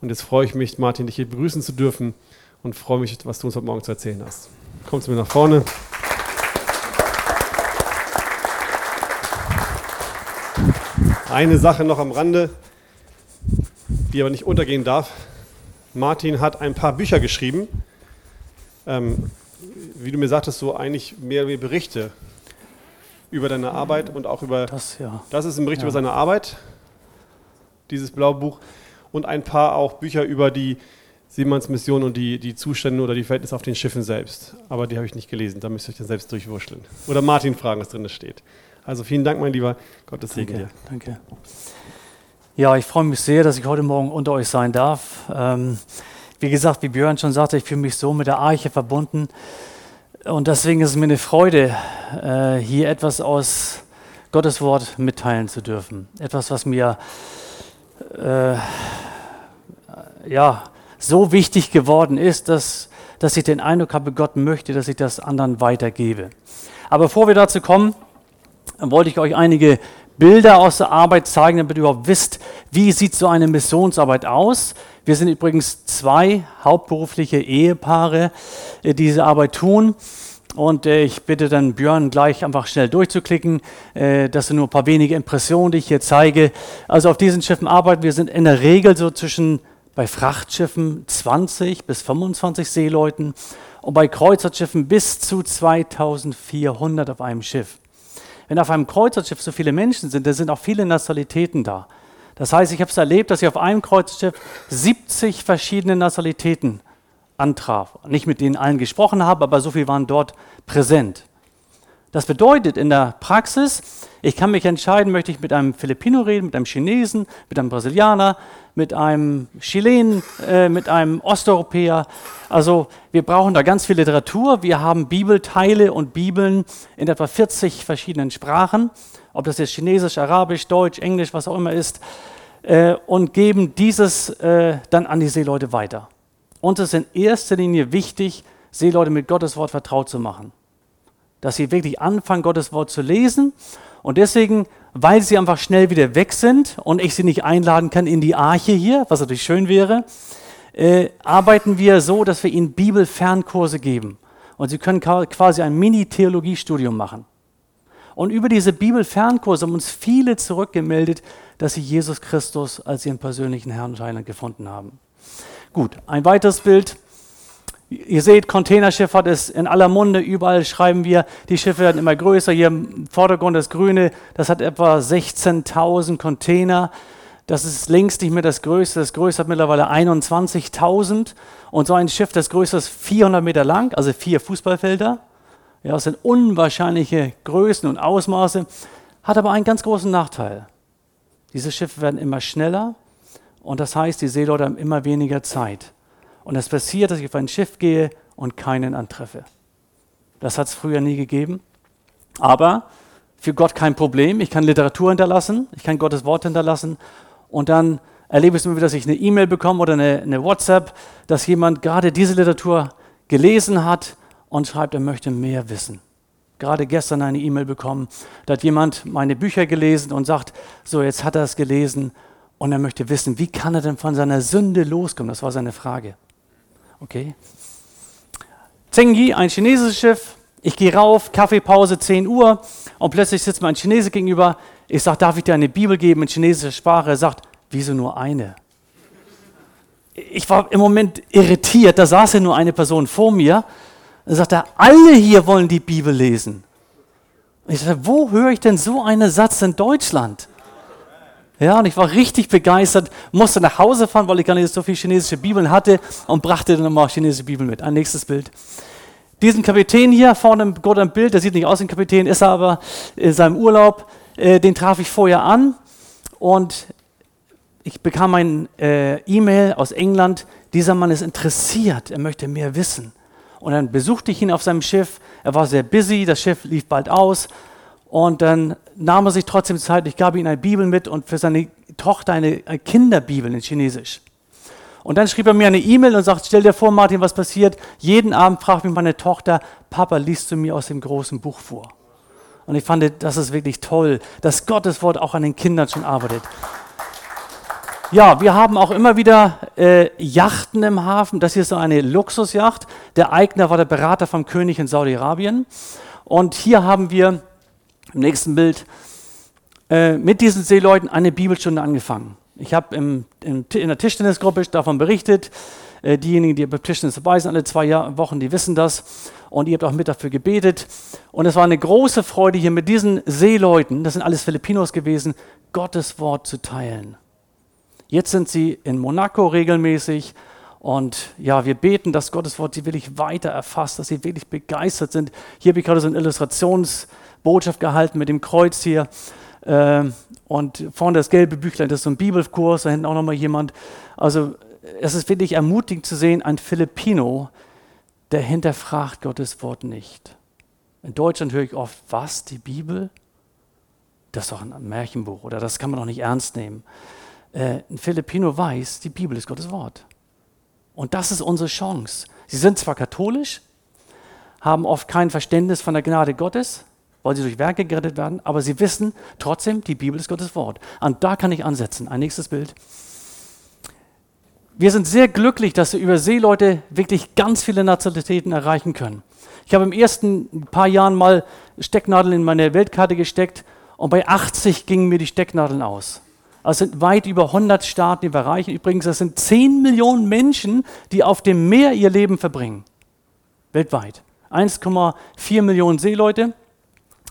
Und jetzt freue ich mich, Martin, dich hier begrüßen zu dürfen und freue mich, was du uns heute Morgen zu erzählen hast. Kommst du mir nach vorne? Eine Sache noch am Rande, die aber nicht untergehen darf. Martin hat ein paar Bücher geschrieben. Ähm, wie du mir sagtest, so eigentlich mehr wie Berichte über deine Arbeit und auch über. Das, ja. Das ist ein Bericht Ja. über seine Arbeit, dieses blaue Buch. Und ein paar auch Bücher über die Seemanns Mission und die, die Zustände oder die Verhältnisse auf den Schiffen selbst. Aber die habe ich nicht gelesen, da müsst ihr euch dann selbst durchwurschteln. Oder Martin fragen, was drin steht. Also vielen Dank, mein Lieber. Gottes Segen dir. Danke, danke. Ja, ich freue mich sehr, dass ich heute Morgen unter euch sein darf. Ähm, wie gesagt, wie Björn schon sagte, ich fühle mich so mit der Arche verbunden. Und deswegen ist es mir eine Freude, äh, hier etwas aus Gottes Wort mitteilen zu dürfen. Etwas, was mir äh, ja, so wichtig geworden ist, dass, dass ich den Eindruck habe, Gott möchte, dass ich das anderen weitergebe. Aber bevor wir dazu kommen, wollte ich euch einige Bilder aus der Arbeit zeigen, damit ihr überhaupt wisst, wie sieht so eine Missionsarbeit aus. Wir sind übrigens zwei hauptberufliche Ehepaare, äh, die diese Arbeit tun. Und äh, ich bitte dann Björn gleich einfach schnell durchzuklicken. Äh, das sind nur ein paar wenige Impressionen, die ich hier zeige. Also auf diesen Schiffen arbeiten wir sind in der Regel so zwischen bei Frachtschiffen 20 bis 25 Seeleuten und bei Kreuzfahrtschiffen bis zu 2400 auf einem Schiff. Wenn auf einem Kreuzfahrtschiff so viele Menschen sind, dann sind auch viele Nationalitäten da. Das heißt, ich habe es erlebt, dass ich auf einem Kreuzfahrtschiff 70 verschiedene Nationalitäten antraf. Nicht mit denen allen gesprochen habe, aber so viele waren dort präsent. Das bedeutet in der Praxis, ich kann mich entscheiden, möchte ich mit einem Filipino reden, mit einem Chinesen, mit einem Brasilianer, mit einem Chilenen, äh, mit einem Osteuropäer. Also wir brauchen da ganz viel Literatur. Wir haben Bibelteile und Bibeln in etwa 40 verschiedenen Sprachen, ob das jetzt Chinesisch, Arabisch, Deutsch, Englisch, was auch immer ist, äh, und geben dieses äh, dann an die Seeleute weiter. Uns ist in erster Linie wichtig, Seeleute mit Gottes Wort vertraut zu machen dass sie wirklich anfangen, Gottes Wort zu lesen. Und deswegen, weil sie einfach schnell wieder weg sind und ich sie nicht einladen kann in die Arche hier, was natürlich schön wäre, äh, arbeiten wir so, dass wir ihnen Bibelfernkurse geben. Und sie können quasi ein Mini-Theologiestudium machen. Und über diese Bibelfernkurse haben uns viele zurückgemeldet, dass sie Jesus Christus als ihren persönlichen Herrn und Heiland gefunden haben. Gut, ein weiteres Bild. Ihr seht, Containerschifffahrt ist in aller Munde, überall schreiben wir, die Schiffe werden immer größer. Hier im Vordergrund das Grüne, das hat etwa 16.000 Container. Das ist längst nicht mehr das Größte. Das Größte hat mittlerweile 21.000. Und so ein Schiff, das Größte ist 400 Meter lang, also vier Fußballfelder. Ja, das sind unwahrscheinliche Größen und Ausmaße, hat aber einen ganz großen Nachteil. Diese Schiffe werden immer schneller und das heißt, die Seeleute haben immer weniger Zeit. Und es passiert, dass ich auf ein Schiff gehe und keinen antreffe. Das hat es früher nie gegeben. Aber für Gott kein Problem. Ich kann Literatur hinterlassen, ich kann Gottes Wort hinterlassen und dann erlebe ich es immer wieder, dass ich eine E-Mail bekomme oder eine, eine WhatsApp, dass jemand gerade diese Literatur gelesen hat und schreibt, er möchte mehr wissen. Gerade gestern eine E-Mail bekommen, da hat jemand meine Bücher gelesen und sagt, so jetzt hat er es gelesen und er möchte wissen, wie kann er denn von seiner Sünde loskommen? Das war seine Frage. Okay. Zengyi, ein chinesisches Schiff. Ich gehe rauf, Kaffeepause 10 Uhr und plötzlich sitzt mir ein Chinese gegenüber. Ich sage, darf ich dir eine Bibel geben in chinesischer Sprache? Er sagt, wieso nur eine? Ich war im Moment irritiert, da saß ja nur eine Person vor mir. Dann sagt er, alle hier wollen die Bibel lesen. Ich sagte, wo höre ich denn so einen Satz in Deutschland? Ja, und ich war richtig begeistert, musste nach Hause fahren, weil ich gar nicht so viele chinesische Bibeln hatte und brachte dann nochmal chinesische Bibeln mit. Ein nächstes Bild. Diesen Kapitän hier vorne im Gott am Bild, der sieht nicht aus wie ein Kapitän, ist er aber in seinem Urlaub, äh, den traf ich vorher an und ich bekam ein äh, E-Mail aus England, dieser Mann ist interessiert, er möchte mehr wissen. Und dann besuchte ich ihn auf seinem Schiff, er war sehr busy, das Schiff lief bald aus und dann nahm er sich trotzdem Zeit, ich gab ihm eine Bibel mit und für seine Tochter eine, Kinderbibel in Chinesisch. Und dann schrieb er mir eine E-Mail und sagt, stell dir vor, Martin, was passiert? Jeden Abend fragt mich meine Tochter, Papa, liest du mir aus dem großen Buch vor? Und ich fand, das ist wirklich toll, dass Gottes Wort auch an den Kindern schon arbeitet. Ja, wir haben auch immer wieder äh, Yachten im Hafen. Das hier ist so eine Luxusjacht. Der Eigner war der Berater vom König in Saudi-Arabien. Und hier haben wir im nächsten Bild äh, mit diesen Seeleuten eine Bibelstunde angefangen. Ich habe in der Tischtennisgruppe davon berichtet. Äh, diejenigen, die bei Tischtennis dabei sind, alle zwei Jahr, Wochen, die wissen das. Und ihr habt auch mit dafür gebetet. Und es war eine große Freude, hier mit diesen Seeleuten, das sind alles Filipinos gewesen, Gottes Wort zu teilen. Jetzt sind sie in Monaco regelmäßig. Und ja, wir beten, dass Gottes Wort sie wirklich weiter erfasst, dass sie wirklich begeistert sind. Hier habe ich gerade so eine Illustrationsbotschaft gehalten mit dem Kreuz hier. Ähm, und vorne das gelbe Büchlein, das ist so ein Bibelkurs, da hinten auch nochmal jemand. Also es ist wirklich ermutigend zu sehen, ein Filipino, der hinterfragt Gottes Wort nicht. In Deutschland höre ich oft, was, die Bibel? Das ist doch ein Märchenbuch oder das kann man doch nicht ernst nehmen. Äh, ein Filipino weiß, die Bibel ist Gottes Wort. Und das ist unsere Chance. Sie sind zwar katholisch, haben oft kein Verständnis von der Gnade Gottes, weil sie durch Werke gerettet werden, aber sie wissen trotzdem, die Bibel ist Gottes Wort. Und da kann ich ansetzen. Ein nächstes Bild. Wir sind sehr glücklich, dass wir über Seeleute wirklich ganz viele Nationalitäten erreichen können. Ich habe im ersten paar Jahren mal Stecknadeln in meine Weltkarte gesteckt und bei 80 gingen mir die Stecknadeln aus. Also sind weit über 100 Staaten, die wir erreichen. Übrigens, das sind 10 Millionen Menschen, die auf dem Meer ihr Leben verbringen. Weltweit. 1,4 Millionen Seeleute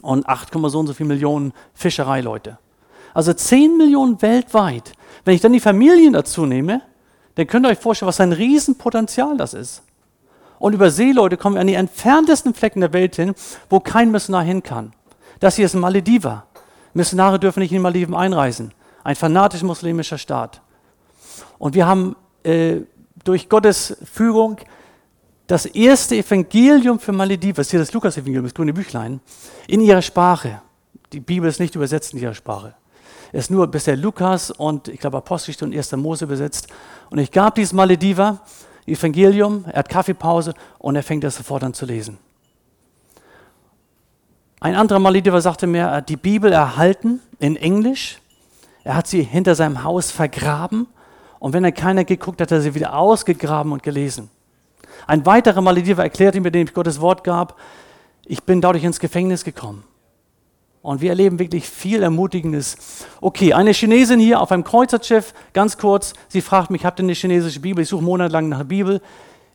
und 8, so und so viele Millionen Fischereileute. Also 10 Millionen weltweit. Wenn ich dann die Familien dazu nehme, dann könnt ihr euch vorstellen, was ein Riesenpotenzial das ist. Und über Seeleute kommen wir an die entferntesten Flecken der Welt hin, wo kein Missionar hin kann. Das hier ist ein Malediver. Missionare dürfen nicht in die Malediven einreisen ein fanatisch muslimischer Staat. Und wir haben äh, durch Gottes Führung das erste Evangelium für Malediven, hier das Lukas-Evangelium, das grüne Büchlein, in ihrer Sprache. Die Bibel ist nicht übersetzt in ihrer Sprache. Es ist nur bisher Lukas und ich glaube Apostelgeschichte und 1. Mose übersetzt. Und ich gab dieses Malediver Evangelium, er hat Kaffeepause und er fängt das sofort an zu lesen. Ein anderer Malediver sagte mir, er hat die Bibel erhalten in Englisch er hat sie hinter seinem Haus vergraben und wenn dann keiner geguckt hat, hat er sie wieder ausgegraben und gelesen. Ein weiterer Malediver erklärte mir, dem ich Gottes Wort gab, ich bin dadurch ins Gefängnis gekommen. Und wir erleben wirklich viel Ermutigendes. Okay, eine Chinesin hier auf einem Kreuzerschiff, ganz kurz, sie fragt mich, habt ihr eine chinesische Bibel? Ich suche monatelang nach der Bibel.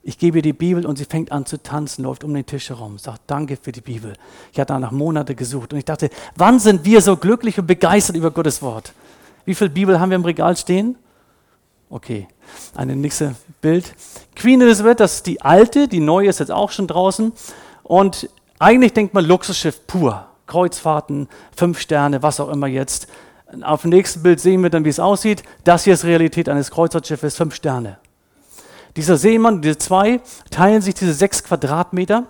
Ich gebe ihr die Bibel und sie fängt an zu tanzen, läuft um den Tisch herum, sagt Danke für die Bibel. Ich hatte danach Monate gesucht und ich dachte, wann sind wir so glücklich und begeistert über Gottes Wort? Wie viele Bibel haben wir im Regal stehen? Okay, eine nächste Bild. Queen Elizabeth, das ist die alte, die neue ist jetzt auch schon draußen. Und eigentlich denkt man Luxusschiff pur. Kreuzfahrten, fünf Sterne, was auch immer jetzt. Auf dem nächsten Bild sehen wir dann, wie es aussieht. Das hier ist Realität eines Kreuzfahrtschiffes, fünf Sterne. Dieser Seemann, diese zwei, teilen sich diese sechs Quadratmeter.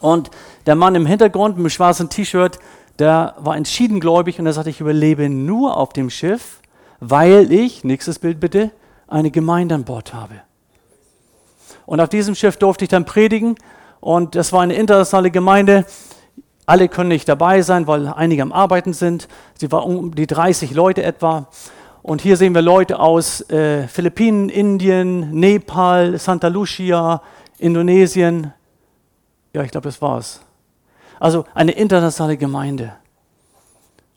Und der Mann im Hintergrund mit dem schwarzen T-Shirt, der war entschieden gläubig und er sagte, ich überlebe nur auf dem Schiff, weil ich, nächstes Bild bitte, eine Gemeinde an Bord habe. Und auf diesem Schiff durfte ich dann predigen und das war eine internationale Gemeinde. Alle können nicht dabei sein, weil einige am Arbeiten sind. Sie war um die 30 Leute etwa. Und hier sehen wir Leute aus äh, Philippinen, Indien, Nepal, Santa Lucia, Indonesien. Ja, ich glaube, das war's. Also eine internationale Gemeinde.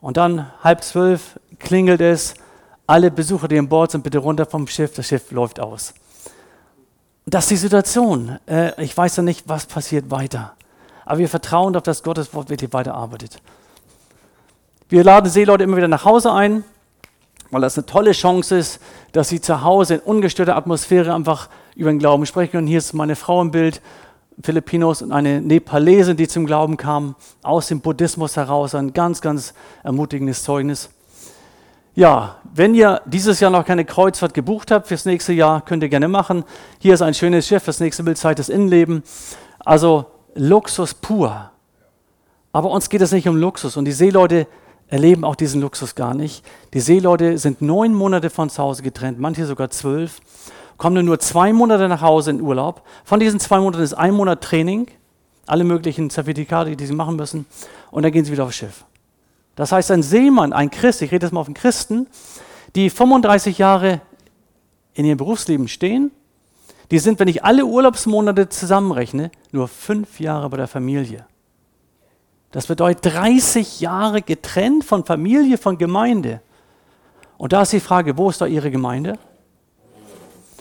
Und dann halb zwölf klingelt es, alle Besucher, die an Bord sind, bitte runter vom Schiff, das Schiff läuft aus. Das ist die Situation. Äh, ich weiß ja nicht, was passiert weiter. Aber wir vertrauen darauf, dass Gottes Wort wirklich weiterarbeitet. Wir laden Seeleute immer wieder nach Hause ein, weil das eine tolle Chance ist, dass sie zu Hause in ungestörter Atmosphäre einfach über den Glauben sprechen können. Hier ist meine Frau im Bild. Filipinos und eine Nepalesin, die zum Glauben kam, aus dem Buddhismus heraus. Ein ganz, ganz ermutigendes Zeugnis. Ja, wenn ihr dieses Jahr noch keine Kreuzfahrt gebucht habt fürs nächste Jahr, könnt ihr gerne machen. Hier ist ein schönes Schiff, das nächste Bild zeigt das Innenleben. Also Luxus pur. Aber uns geht es nicht um Luxus und die Seeleute erleben auch diesen Luxus gar nicht. Die Seeleute sind neun Monate von zu Hause getrennt, manche sogar zwölf kommen nur zwei Monate nach Hause in Urlaub. Von diesen zwei Monaten ist ein Monat Training, alle möglichen Zertifikate, die sie machen müssen, und dann gehen sie wieder aufs Schiff. Das heißt, ein Seemann, ein Christ, ich rede jetzt mal auf einen Christen, die 35 Jahre in ihrem Berufsleben stehen, die sind, wenn ich alle Urlaubsmonate zusammenrechne, nur fünf Jahre bei der Familie. Das bedeutet 30 Jahre getrennt von Familie, von Gemeinde. Und da ist die Frage, wo ist da Ihre Gemeinde?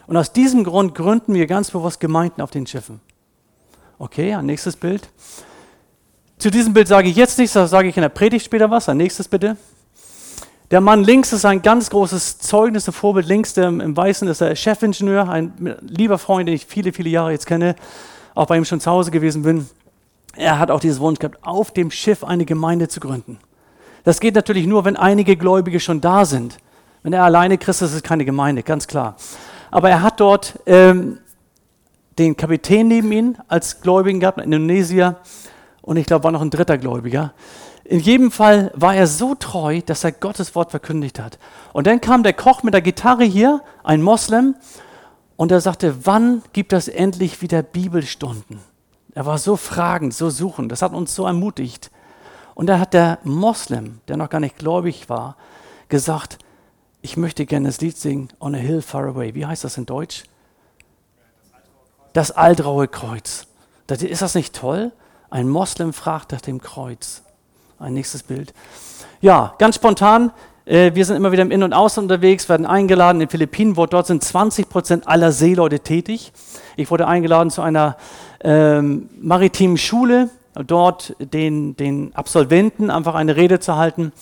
Und aus diesem Grund gründen wir ganz bewusst Gemeinden auf den Schiffen. Okay, ein nächstes Bild. Zu diesem Bild sage ich jetzt nichts, da sage ich in der Predigt später was. Ein nächstes bitte. Der Mann links ist ein ganz großes Zeugnis, ein Vorbild. Links der im Weißen ist der Chefingenieur, ein lieber Freund, den ich viele, viele Jahre jetzt kenne, auch bei ihm schon zu Hause gewesen bin. Er hat auch dieses Wunsch gehabt, auf dem Schiff eine Gemeinde zu gründen. Das geht natürlich nur, wenn einige Gläubige schon da sind. Wenn er alleine Christ ist, ist es keine Gemeinde, ganz klar. Aber er hat dort ähm, den Kapitän neben ihm als Gläubigen gehabt, in Indonesien. Und ich glaube, war noch ein dritter Gläubiger. In jedem Fall war er so treu, dass er Gottes Wort verkündigt hat. Und dann kam der Koch mit der Gitarre hier, ein Moslem, und er sagte, wann gibt es endlich wieder Bibelstunden? Er war so fragend, so suchend, das hat uns so ermutigt. Und da hat der Moslem, der noch gar nicht gläubig war, gesagt, ich möchte gerne das Lied singen, On a Hill Far Away. Wie heißt das in Deutsch? Das Altraue Kreuz. Ist das nicht toll? Ein Moslem fragt nach dem Kreuz. Ein nächstes Bild. Ja, ganz spontan. Äh, wir sind immer wieder im In- und Ausland unterwegs, werden eingeladen in den Philippinen, wo dort sind 20 Prozent aller Seeleute tätig. Ich wurde eingeladen zu einer ähm, maritimen Schule, dort den, den Absolventen einfach eine Rede zu halten.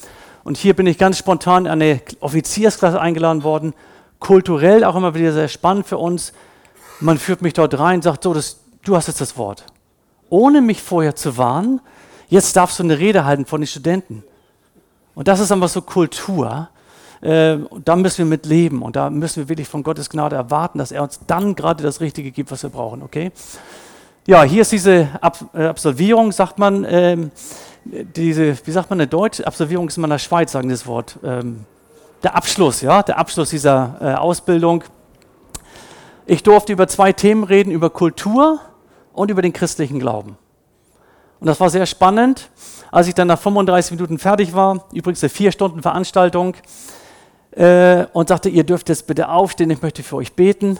Und hier bin ich ganz spontan an eine Offiziersklasse eingeladen worden. Kulturell auch immer wieder sehr spannend für uns. Man führt mich dort rein, sagt so, das, du hast jetzt das Wort. Ohne mich vorher zu warnen, Jetzt darfst du eine Rede halten von den Studenten. Und das ist einfach so Kultur. Äh, da müssen wir mit leben und da müssen wir wirklich von Gottes Gnade erwarten, dass er uns dann gerade das Richtige gibt, was wir brauchen. Okay? Ja, hier ist diese Ab äh, Absolvierung, sagt man. Ähm, diese, wie sagt man in Deutsch? Absolvierung ist immer in der Schweiz, sagen das Wort. Ähm, der Abschluss, ja, der Abschluss dieser äh, Ausbildung. Ich durfte über zwei Themen reden, über Kultur und über den christlichen Glauben. Und das war sehr spannend. Als ich dann nach 35 Minuten fertig war, übrigens eine vier Stunden Veranstaltung, äh, und sagte, ihr dürft jetzt bitte aufstehen, ich möchte für euch beten,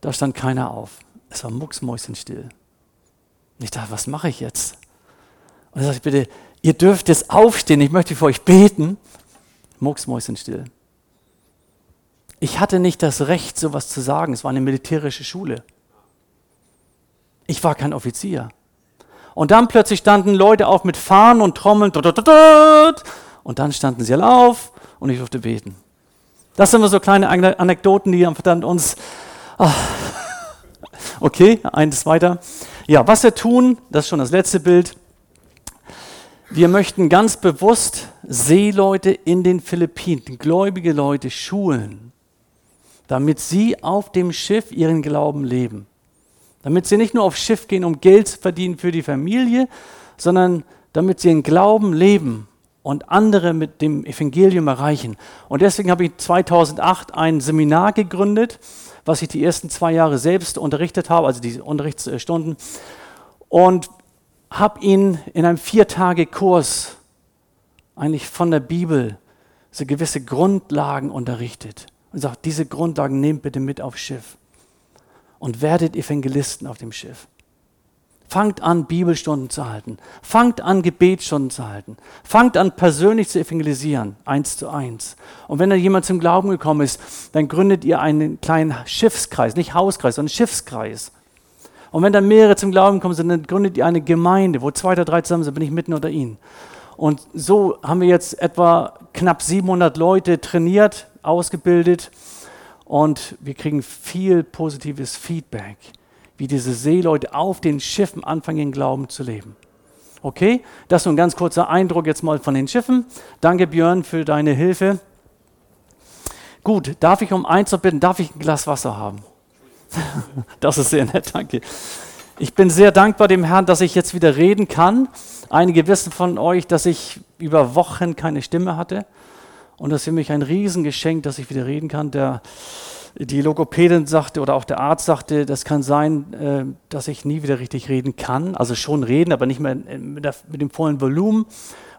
da stand keiner auf. Es war mucksmäuschenstill. Und ich dachte, was mache ich jetzt? Und sagte ich, bitte, ihr dürft jetzt aufstehen, ich möchte für euch beten. Mucksmäuschenstill. Ich hatte nicht das Recht, sowas zu sagen. Es war eine militärische Schule. Ich war kein Offizier. Und dann plötzlich standen Leute auf mit Fahnen und Trommeln. Und dann standen sie alle auf und ich durfte beten. Das sind immer so kleine Anekdoten, die dann uns. Ach. Okay, eins weiter. Ja, was wir tun, das ist schon das letzte Bild. Wir möchten ganz bewusst Seeleute in den Philippinen, gläubige Leute schulen, damit sie auf dem Schiff ihren Glauben leben. Damit sie nicht nur aufs Schiff gehen, um Geld zu verdienen für die Familie, sondern damit sie in Glauben leben und andere mit dem Evangelium erreichen. Und deswegen habe ich 2008 ein Seminar gegründet, was ich die ersten zwei Jahre selbst unterrichtet habe, also die Unterrichtsstunden, und habe ihn in einem Viertage-Kurs eigentlich von der Bibel so gewisse Grundlagen unterrichtet. Und sagt, diese Grundlagen nehmt bitte mit aufs Schiff und werdet Evangelisten auf dem Schiff. Fangt an, Bibelstunden zu halten. Fangt an, Gebetsstunden zu halten. Fangt an, persönlich zu evangelisieren, eins zu eins. Und wenn da jemand zum Glauben gekommen ist, dann gründet ihr einen kleinen Schiffskreis, nicht Hauskreis, sondern Schiffskreis. Und wenn dann mehrere zum Glauben gekommen sind, dann gründet ihr eine Gemeinde, wo zwei oder drei zusammen sind, bin ich mitten unter ihnen. Und so haben wir jetzt etwa knapp 700 Leute trainiert, ausgebildet und wir kriegen viel positives Feedback, wie diese Seeleute auf den Schiffen anfangen, in Glauben zu leben. Okay, das ist so ein ganz kurzer Eindruck jetzt mal von den Schiffen. Danke Björn für deine Hilfe. Gut, darf ich um eins noch bitten, darf ich ein Glas Wasser haben? das ist sehr nett, danke. Ich bin sehr dankbar dem Herrn, dass ich jetzt wieder reden kann. Einige wissen von euch, dass ich über Wochen keine Stimme hatte. Und das ist für mich ein Riesengeschenk, dass ich wieder reden kann. Der, die Logopädin sagte oder auch der Arzt sagte, das kann sein, äh, dass ich nie wieder richtig reden kann. Also schon reden, aber nicht mehr mit, der, mit dem vollen Volumen,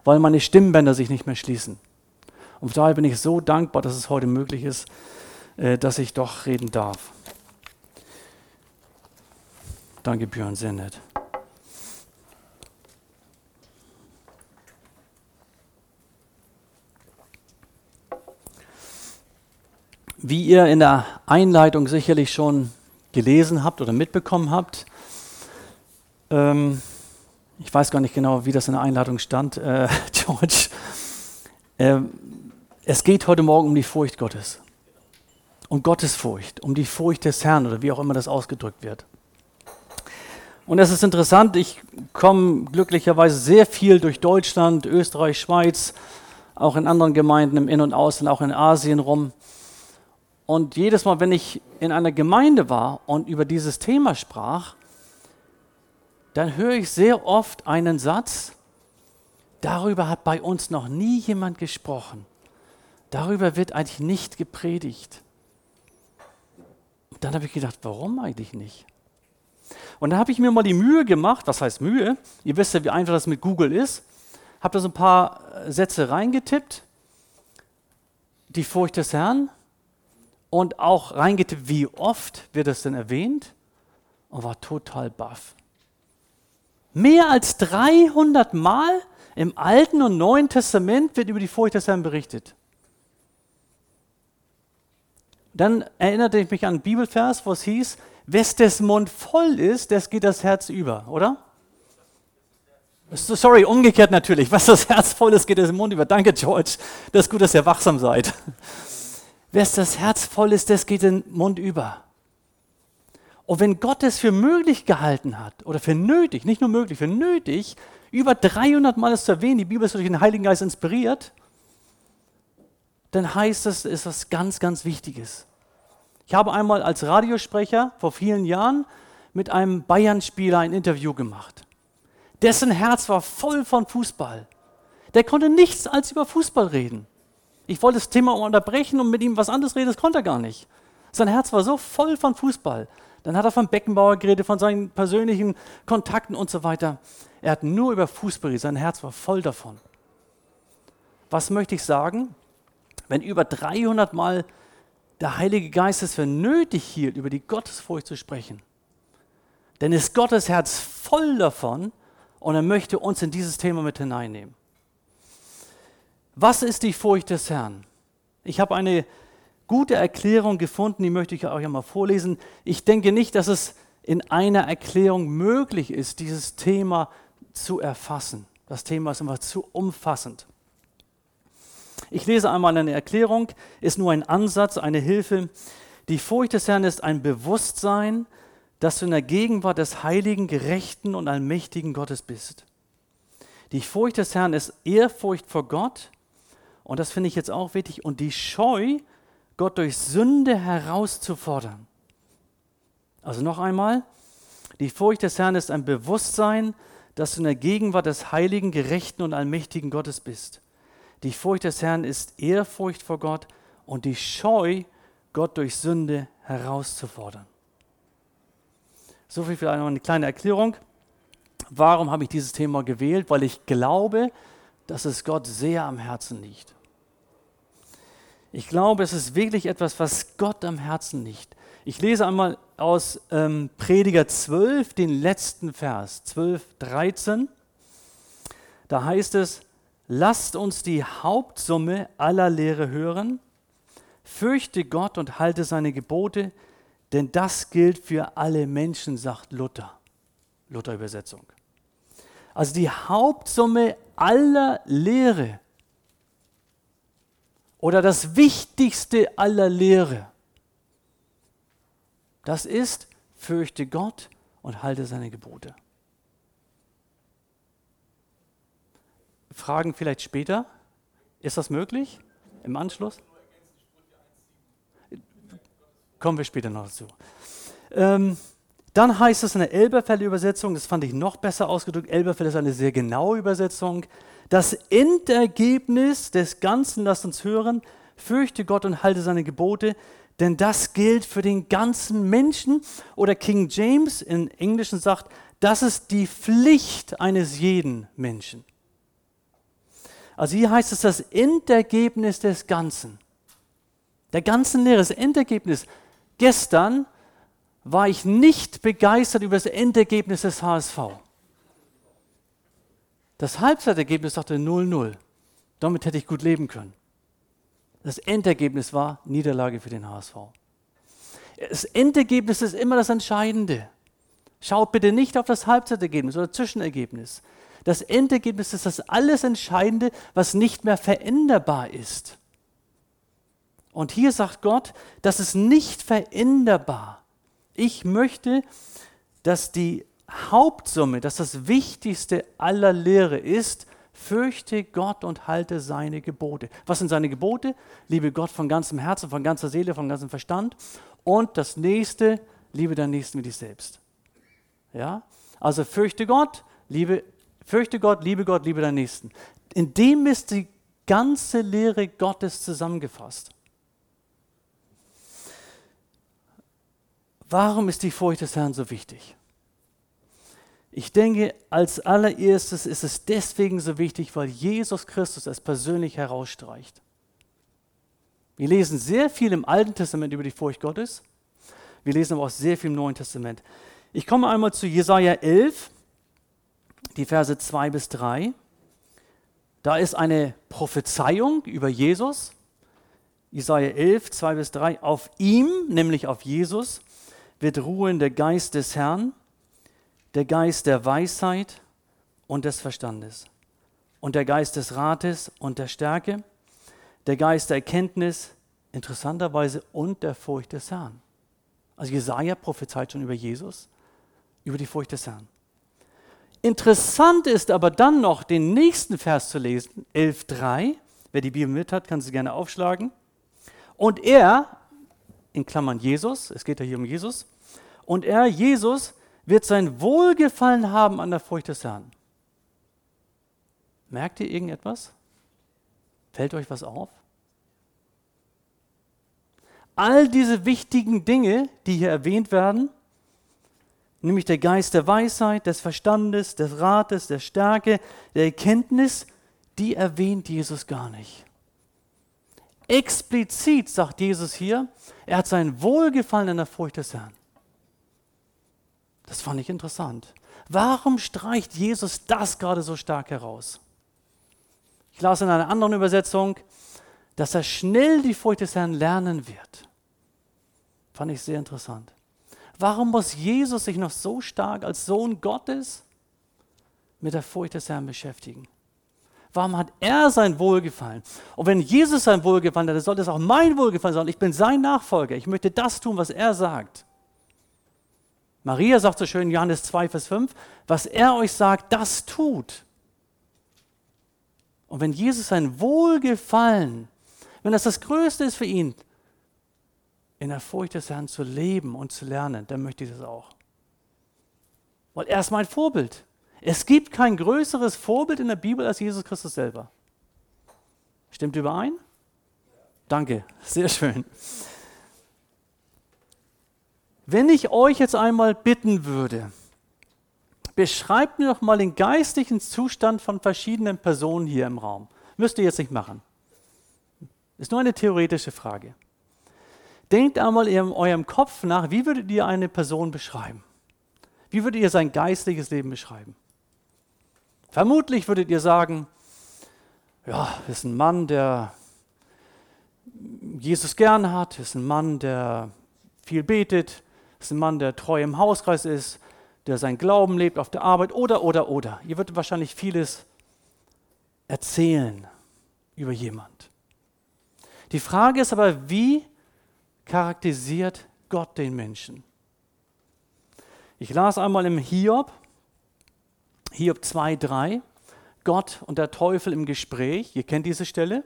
weil meine Stimmbänder sich nicht mehr schließen. Und daher bin ich so dankbar, dass es heute möglich ist, äh, dass ich doch reden darf. Danke, Björn, sehr nett. Wie ihr in der Einleitung sicherlich schon gelesen habt oder mitbekommen habt, ähm, ich weiß gar nicht genau, wie das in der Einleitung stand, äh, George, äh, es geht heute Morgen um die Furcht Gottes, um Gottes Furcht, um die Furcht des Herrn oder wie auch immer das ausgedrückt wird. Und es ist interessant, ich komme glücklicherweise sehr viel durch Deutschland, Österreich, Schweiz, auch in anderen Gemeinden im In- und Ausland, auch in Asien rum. Und jedes Mal, wenn ich in einer Gemeinde war und über dieses Thema sprach, dann höre ich sehr oft einen Satz, darüber hat bei uns noch nie jemand gesprochen. Darüber wird eigentlich nicht gepredigt. Und dann habe ich gedacht, warum eigentlich nicht? Und dann habe ich mir mal die Mühe gemacht, was heißt Mühe? Ihr wisst ja, wie einfach das mit Google ist. Habe da so ein paar Sätze reingetippt. Die Furcht des Herrn, und auch reingetippt, wie oft wird es denn erwähnt und war total baff. Mehr als 300 Mal im Alten und Neuen Testament wird über die Furcht des Herrn berichtet. Dann erinnerte ich mich an einen Bibelvers, wo es hieß, wes des Mund voll ist, des geht das Herz über, oder? Sorry, umgekehrt natürlich. Was das Herz voll ist, geht das Mund über. Danke, George. Das ist gut, dass ihr wachsam seid. Wer das Herz voll ist, das geht den Mund über. Und wenn Gott es für möglich gehalten hat, oder für nötig, nicht nur möglich, für nötig, über 300 Mal es zu erwähnen, die Bibel ist durch den Heiligen Geist inspiriert, dann heißt das, ist was ganz, ganz Wichtiges. Ich habe einmal als Radiosprecher vor vielen Jahren mit einem Bayern-Spieler ein Interview gemacht. Dessen Herz war voll von Fußball. Der konnte nichts als über Fußball reden. Ich wollte das Thema unterbrechen und mit ihm was anderes reden, das konnte er gar nicht. Sein Herz war so voll von Fußball. Dann hat er von Beckenbauer geredet, von seinen persönlichen Kontakten und so weiter. Er hat nur über Fußball geredet, sein Herz war voll davon. Was möchte ich sagen? Wenn über 300 Mal der Heilige Geist es für nötig hielt, über die Gottesfurcht zu sprechen, dann ist Gottes Herz voll davon und er möchte uns in dieses Thema mit hineinnehmen. Was ist die Furcht des Herrn? Ich habe eine gute Erklärung gefunden, die möchte ich euch einmal vorlesen. Ich denke nicht, dass es in einer Erklärung möglich ist, dieses Thema zu erfassen. Das Thema ist immer zu umfassend. Ich lese einmal eine Erklärung, ist nur ein Ansatz, eine Hilfe. Die Furcht des Herrn ist ein Bewusstsein, dass du in der Gegenwart des heiligen, gerechten und allmächtigen Gottes bist. Die Furcht des Herrn ist Ehrfurcht vor Gott, und das finde ich jetzt auch wichtig, und die Scheu, Gott durch Sünde herauszufordern. Also noch einmal, die Furcht des Herrn ist ein Bewusstsein, dass du in der Gegenwart des heiligen, gerechten und allmächtigen Gottes bist. Die Furcht des Herrn ist Ehrfurcht vor Gott und die Scheu, Gott durch Sünde herauszufordern. So viel für eine kleine Erklärung. Warum habe ich dieses Thema gewählt? Weil ich glaube, dass es Gott sehr am Herzen liegt. Ich glaube, es ist wirklich etwas, was Gott am Herzen liegt. Ich lese einmal aus ähm, Prediger 12, den letzten Vers, 12, 13. Da heißt es, lasst uns die Hauptsumme aller Lehre hören, fürchte Gott und halte seine Gebote, denn das gilt für alle Menschen, sagt Luther, Luther-Übersetzung. Also die Hauptsumme aller Lehre oder das Wichtigste aller Lehre, das ist, fürchte Gott und halte seine Gebote. Fragen vielleicht später. Ist das möglich im Anschluss? Kommen wir später noch dazu. Ähm, dann heißt es in der Elberfelder Übersetzung, das fand ich noch besser ausgedrückt, Elberfeld ist eine sehr genaue Übersetzung, das Endergebnis des Ganzen, lasst uns hören, fürchte Gott und halte seine Gebote, denn das gilt für den ganzen Menschen. Oder King James im Englischen sagt, das ist die Pflicht eines jeden Menschen. Also hier heißt es das Endergebnis des Ganzen. Der ganzen Lehre, das Endergebnis. Gestern war ich nicht begeistert über das Endergebnis des HSV. Das Halbzeitergebnis sagte 0-0. Damit hätte ich gut leben können. Das Endergebnis war Niederlage für den HSV. Das Endergebnis ist immer das Entscheidende. Schaut bitte nicht auf das Halbzeitergebnis oder Zwischenergebnis. Das Endergebnis ist das alles Entscheidende, was nicht mehr veränderbar ist. Und hier sagt Gott, das ist nicht veränderbar. Ich möchte, dass die Hauptsumme, dass das Wichtigste aller Lehre ist, fürchte Gott und halte seine Gebote. Was sind seine Gebote? Liebe Gott von ganzem Herzen, von ganzer Seele, von ganzem Verstand. Und das nächste, liebe deinen Nächsten wie dich selbst. Ja? Also fürchte Gott, liebe, fürchte Gott, liebe Gott, liebe deinen Nächsten. In dem ist die ganze Lehre Gottes zusammengefasst. Warum ist die Furcht des Herrn so wichtig? Ich denke, als allererstes ist es deswegen so wichtig, weil Jesus Christus es persönlich herausstreicht. Wir lesen sehr viel im Alten Testament über die Furcht Gottes. Wir lesen aber auch sehr viel im Neuen Testament. Ich komme einmal zu Jesaja 11, die Verse 2 bis 3. Da ist eine Prophezeiung über Jesus. Jesaja 11, 2 bis 3. Auf ihm, nämlich auf Jesus, wird ruhen der Geist des Herrn, der Geist der Weisheit und des Verstandes und der Geist des Rates und der Stärke, der Geist der Erkenntnis, interessanterweise, und der Furcht des Herrn. Also Jesaja prophezeit schon über Jesus, über die Furcht des Herrn. Interessant ist aber dann noch den nächsten Vers zu lesen, 11.3. Wer die Bibel mit hat, kann sie gerne aufschlagen. Und er, in Klammern Jesus, es geht ja hier um Jesus, und er, Jesus, wird sein Wohlgefallen haben an der Furcht des Herrn. Merkt ihr irgendetwas? Fällt euch was auf? All diese wichtigen Dinge, die hier erwähnt werden, nämlich der Geist der Weisheit, des Verstandes, des Rates, der Stärke, der Erkenntnis, die erwähnt Jesus gar nicht. Explizit sagt Jesus hier, er hat sein Wohlgefallen an der Furcht des Herrn. Das fand ich interessant. Warum streicht Jesus das gerade so stark heraus? Ich las in einer anderen Übersetzung, dass er schnell die Furcht des Herrn lernen wird. Fand ich sehr interessant. Warum muss Jesus sich noch so stark als Sohn Gottes mit der Furcht des Herrn beschäftigen? Warum hat er sein Wohlgefallen? Und wenn Jesus sein Wohlgefallen hat, dann sollte es auch mein Wohlgefallen sein. Ich bin sein Nachfolger. Ich möchte das tun, was er sagt. Maria sagt so schön in Johannes 2, Vers 5, was er euch sagt, das tut. Und wenn Jesus sein Wohlgefallen, wenn das das Größte ist für ihn, in der Furcht des Herrn zu leben und zu lernen, dann möchte ich das auch. Weil er ist mein Vorbild. Es gibt kein größeres Vorbild in der Bibel als Jesus Christus selber. Stimmt überein? Danke, sehr schön. Wenn ich euch jetzt einmal bitten würde, beschreibt mir doch mal den geistlichen Zustand von verschiedenen Personen hier im Raum. Müsst ihr jetzt nicht machen. Ist nur eine theoretische Frage. Denkt einmal in eurem Kopf nach, wie würdet ihr eine Person beschreiben? Wie würdet ihr sein geistliches Leben beschreiben? Vermutlich würdet ihr sagen, ja, ist ein Mann, der Jesus gern hat, ist ein Mann, der viel betet, ist ein Mann, der treu im Hauskreis ist, der sein Glauben lebt auf der Arbeit oder, oder, oder. Ihr würdet wahrscheinlich vieles erzählen über jemand. Die Frage ist aber, wie charakterisiert Gott den Menschen? Ich las einmal im Hiob, Hiob 2,3, Gott und der Teufel im Gespräch. Ihr kennt diese Stelle.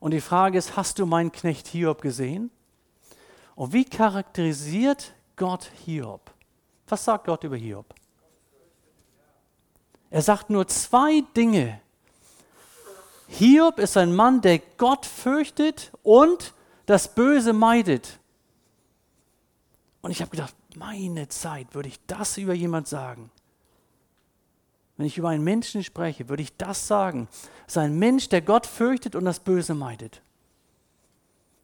Und die Frage ist, hast du meinen Knecht Hiob gesehen? Und wie charakterisiert Gott Hiob? Was sagt Gott über Hiob? Er sagt nur zwei Dinge. Hiob ist ein Mann, der Gott fürchtet und das Böse meidet. Und ich habe gedacht, meine Zeit, würde ich das über jemand sagen? wenn ich über einen Menschen spreche, würde ich das sagen. Es ist ein Mensch, der Gott fürchtet und das Böse meidet.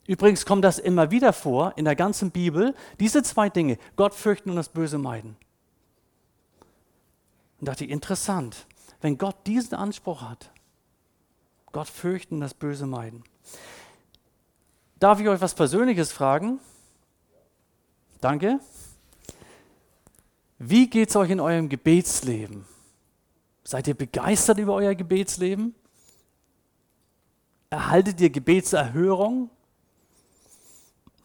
Übrigens kommt das immer wieder vor in der ganzen Bibel, diese zwei Dinge, Gott fürchten und das Böse meiden. Und dachte ich, interessant, wenn Gott diesen Anspruch hat, Gott fürchten und das Böse meiden. Darf ich euch was Persönliches fragen? Danke. Wie geht es euch in eurem Gebetsleben? Seid ihr begeistert über euer Gebetsleben? Erhaltet ihr Gebetserhörung?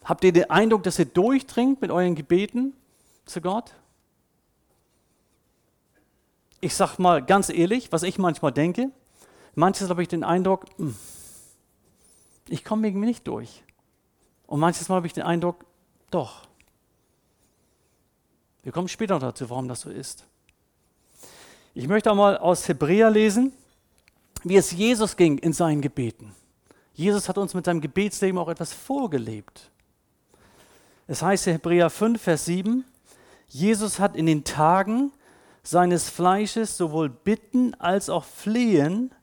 Habt ihr den Eindruck, dass ihr durchdringt mit euren Gebeten zu Gott? Ich sag mal ganz ehrlich, was ich manchmal denke. Manches habe ich den Eindruck, hm, ich komme irgendwie nicht durch. Und manches Mal habe ich den Eindruck, doch. Wir kommen später dazu, warum das so ist. Ich möchte einmal aus Hebräer lesen, wie es Jesus ging in seinen Gebeten. Jesus hat uns mit seinem Gebetsleben auch etwas vorgelebt. Es heißt in Hebräer 5, Vers 7, Jesus hat in den Tagen seines Fleisches sowohl Bitten als auch Flehen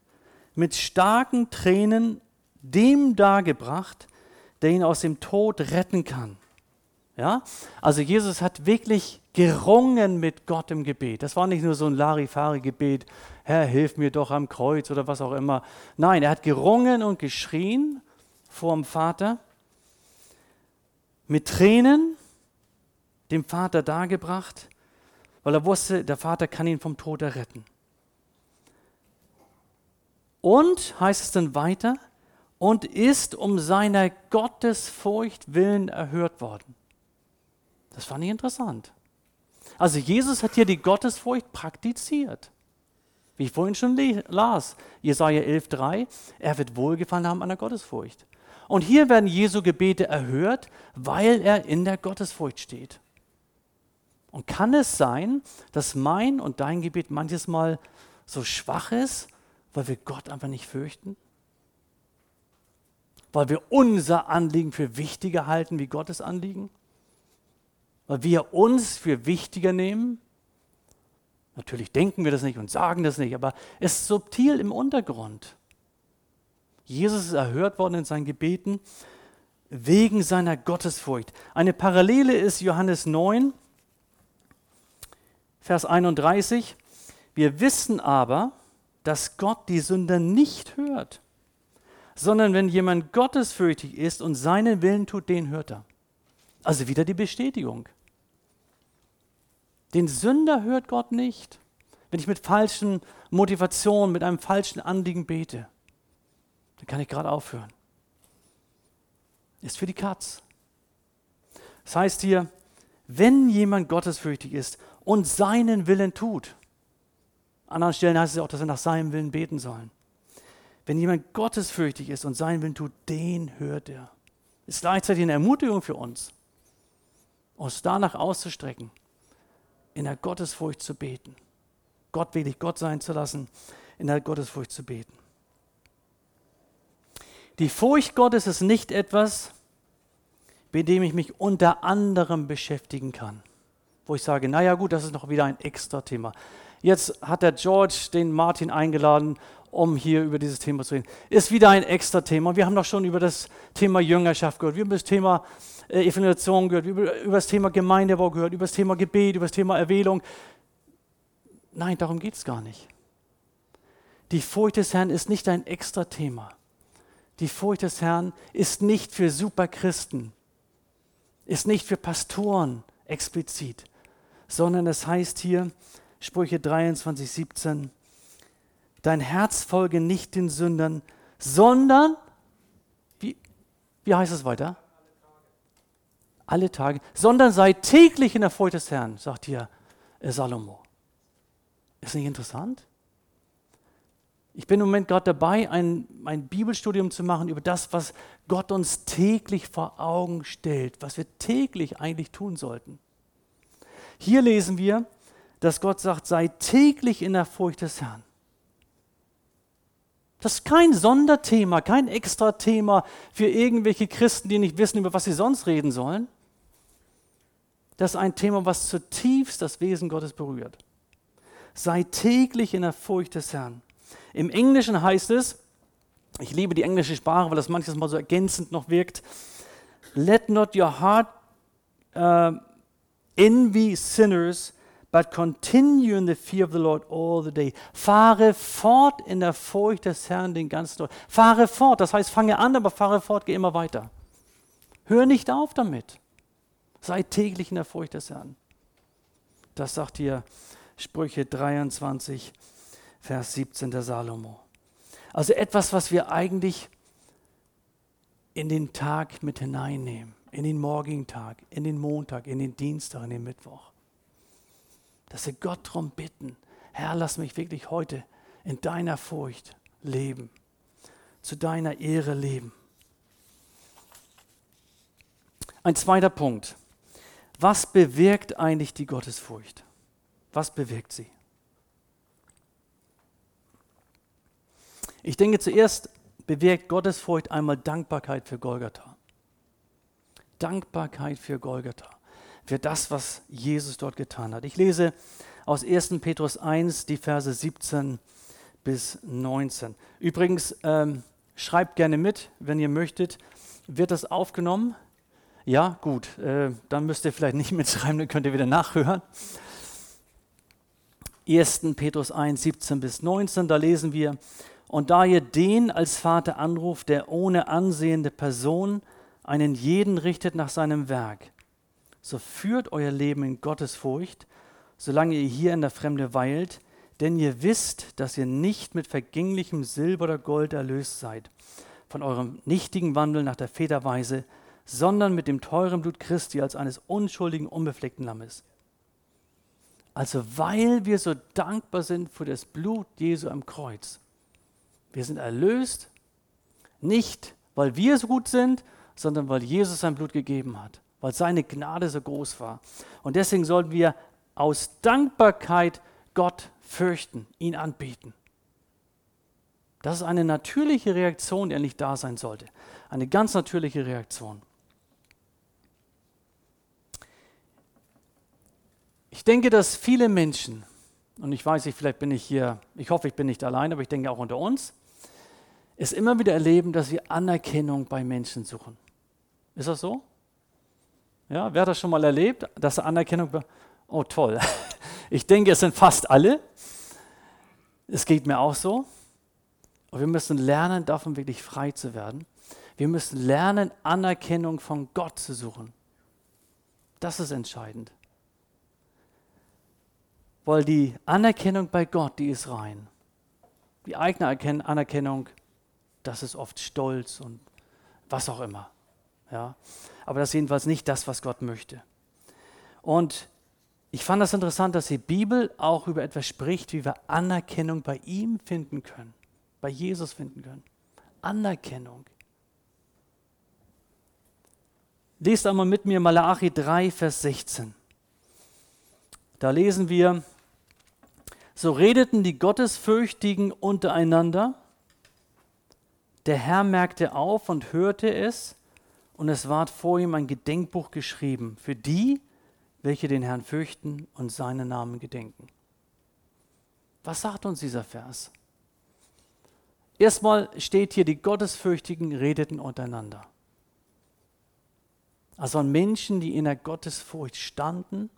mit starken Tränen dem dargebracht, der ihn aus dem Tod retten kann. Ja? Also Jesus hat wirklich gerungen mit Gott im Gebet. Das war nicht nur so ein Larifari-Gebet, Herr, hilf mir doch am Kreuz oder was auch immer. Nein, er hat gerungen und geschrien vor dem Vater, mit Tränen dem Vater dargebracht, weil er wusste, der Vater kann ihn vom Tod erretten. Und, heißt es dann weiter, und ist um seiner Gottesfurcht willen erhört worden. Das fand ich interessant. Also Jesus hat hier die Gottesfurcht praktiziert. Wie ich vorhin schon las, Jesaja 11,3, er wird Wohlgefallen haben an der Gottesfurcht. Und hier werden Jesu Gebete erhört, weil er in der Gottesfurcht steht. Und kann es sein, dass mein und dein Gebet manches Mal so schwach ist, weil wir Gott einfach nicht fürchten? Weil wir unser Anliegen für wichtiger halten wie Gottes Anliegen? weil wir uns für wichtiger nehmen. Natürlich denken wir das nicht und sagen das nicht, aber es ist subtil im Untergrund. Jesus ist erhört worden in seinen Gebeten wegen seiner Gottesfurcht. Eine Parallele ist Johannes 9, Vers 31. Wir wissen aber, dass Gott die Sünder nicht hört, sondern wenn jemand gottesfürchtig ist und seinen Willen tut, den hört er. Also wieder die Bestätigung. Den Sünder hört Gott nicht, wenn ich mit falschen Motivationen, mit einem falschen Anliegen bete. Dann kann ich gerade aufhören. Ist für die Katz. Das heißt hier, wenn jemand gottesfürchtig ist und seinen Willen tut, an anderen Stellen heißt es auch, dass wir nach seinem Willen beten sollen. Wenn jemand gottesfürchtig ist und seinen Willen tut, den hört er. Ist gleichzeitig eine Ermutigung für uns, uns danach auszustrecken in der Gottesfurcht zu beten. Gott will ich Gott sein zu lassen, in der Gottesfurcht zu beten. Die Furcht Gottes ist nicht etwas, mit dem ich mich unter anderem beschäftigen kann. Wo ich sage, naja gut, das ist noch wieder ein extra Thema. Jetzt hat der George den Martin eingeladen, um hier über dieses Thema zu reden. Ist wieder ein extra Thema. Wir haben doch schon über das Thema Jüngerschaft gehört. Wir haben das Thema äh, Evangelisation gehört, über, über das Thema Gemeindebau gehört, über das Thema Gebet, über das Thema Erwählung. Nein, darum geht es gar nicht. Die Furcht des Herrn ist nicht ein extra Thema. Die Furcht des Herrn ist nicht für Superchristen, ist nicht für Pastoren explizit, sondern es heißt hier, Sprüche 23, 17, dein Herz folge nicht den Sündern, sondern, wie, wie heißt es weiter? alle Tage, sondern sei täglich in der Furcht des Herrn, sagt hier Salomo. Ist nicht interessant? Ich bin im Moment gerade dabei, ein, ein Bibelstudium zu machen über das, was Gott uns täglich vor Augen stellt, was wir täglich eigentlich tun sollten. Hier lesen wir, dass Gott sagt, sei täglich in der Furcht des Herrn. Das ist kein Sonderthema, kein Extra-Thema für irgendwelche Christen, die nicht wissen, über was sie sonst reden sollen. Das ist ein Thema, was zutiefst das Wesen Gottes berührt. Sei täglich in der Furcht des Herrn. Im Englischen heißt es, ich liebe die englische Sprache, weil das manches Mal so ergänzend noch wirkt, let not your heart uh, envy sinners, but continue in the fear of the Lord all the day. Fahre fort in der Furcht des Herrn den ganzen Tag. Fahre fort, das heißt, fange an, aber fahre fort, geh immer weiter. Hör nicht auf damit. Sei täglich in der Furcht des Herrn. Das sagt hier Sprüche 23, Vers 17 der Salomo. Also etwas, was wir eigentlich in den Tag mit hineinnehmen, in den morgigen Tag, in den Montag, in den Dienstag, in den Mittwoch. Dass wir Gott darum bitten, Herr, lass mich wirklich heute in deiner Furcht leben, zu deiner Ehre leben. Ein zweiter Punkt. Was bewirkt eigentlich die Gottesfurcht? Was bewirkt sie? Ich denke, zuerst bewirkt Gottesfurcht einmal Dankbarkeit für Golgatha. Dankbarkeit für Golgatha, für das, was Jesus dort getan hat. Ich lese aus 1. Petrus 1 die Verse 17 bis 19. Übrigens, ähm, schreibt gerne mit, wenn ihr möchtet. Wird das aufgenommen? Ja, gut. Äh, dann müsst ihr vielleicht nicht mitschreiben, dann könnt ihr wieder nachhören. 1. Petrus 1, 17 bis 19, da lesen wir, und da ihr den als Vater anruft, der ohne ansehende Person einen jeden richtet nach seinem Werk, so führt euer Leben in Gottesfurcht, solange ihr hier in der Fremde weilt, denn ihr wisst, dass ihr nicht mit vergänglichem Silber oder Gold erlöst seid, von eurem nichtigen Wandel nach der Väterweise, sondern mit dem teuren Blut Christi als eines unschuldigen, unbefleckten Lammes. Also weil wir so dankbar sind für das Blut Jesu am Kreuz, wir sind erlöst, nicht weil wir so gut sind, sondern weil Jesus sein Blut gegeben hat, weil seine Gnade so groß war. Und deswegen sollten wir aus Dankbarkeit Gott fürchten, ihn anbeten. Das ist eine natürliche Reaktion, die eigentlich da sein sollte. Eine ganz natürliche Reaktion. Ich denke, dass viele Menschen, und ich weiß nicht, vielleicht bin ich hier, ich hoffe, ich bin nicht allein, aber ich denke auch unter uns, es immer wieder erleben, dass wir Anerkennung bei Menschen suchen. Ist das so? Ja, wer hat das schon mal erlebt, dass er Anerkennung. Oh, toll. Ich denke, es sind fast alle. Es geht mir auch so. Und wir müssen lernen, davon wirklich frei zu werden. Wir müssen lernen, Anerkennung von Gott zu suchen. Das ist entscheidend. Weil die Anerkennung bei Gott, die ist rein. Die eigene Anerkennung das ist oft Stolz und was auch immer. Ja? Aber das ist jedenfalls nicht das, was Gott möchte. Und ich fand das interessant, dass die Bibel auch über etwas spricht, wie wir Anerkennung bei ihm finden können, bei Jesus finden können. Anerkennung. Lest einmal mit mir Malachi 3, Vers 16. Da lesen wir, so redeten die Gottesfürchtigen untereinander der Herr merkte auf und hörte es, und es ward vor ihm ein Gedenkbuch geschrieben für die, welche den Herrn fürchten und seinen Namen gedenken. Was sagt uns dieser Vers? Erstmal steht hier, die Gottesfürchtigen redeten untereinander. Also an Menschen, die in der Gottesfurcht standen,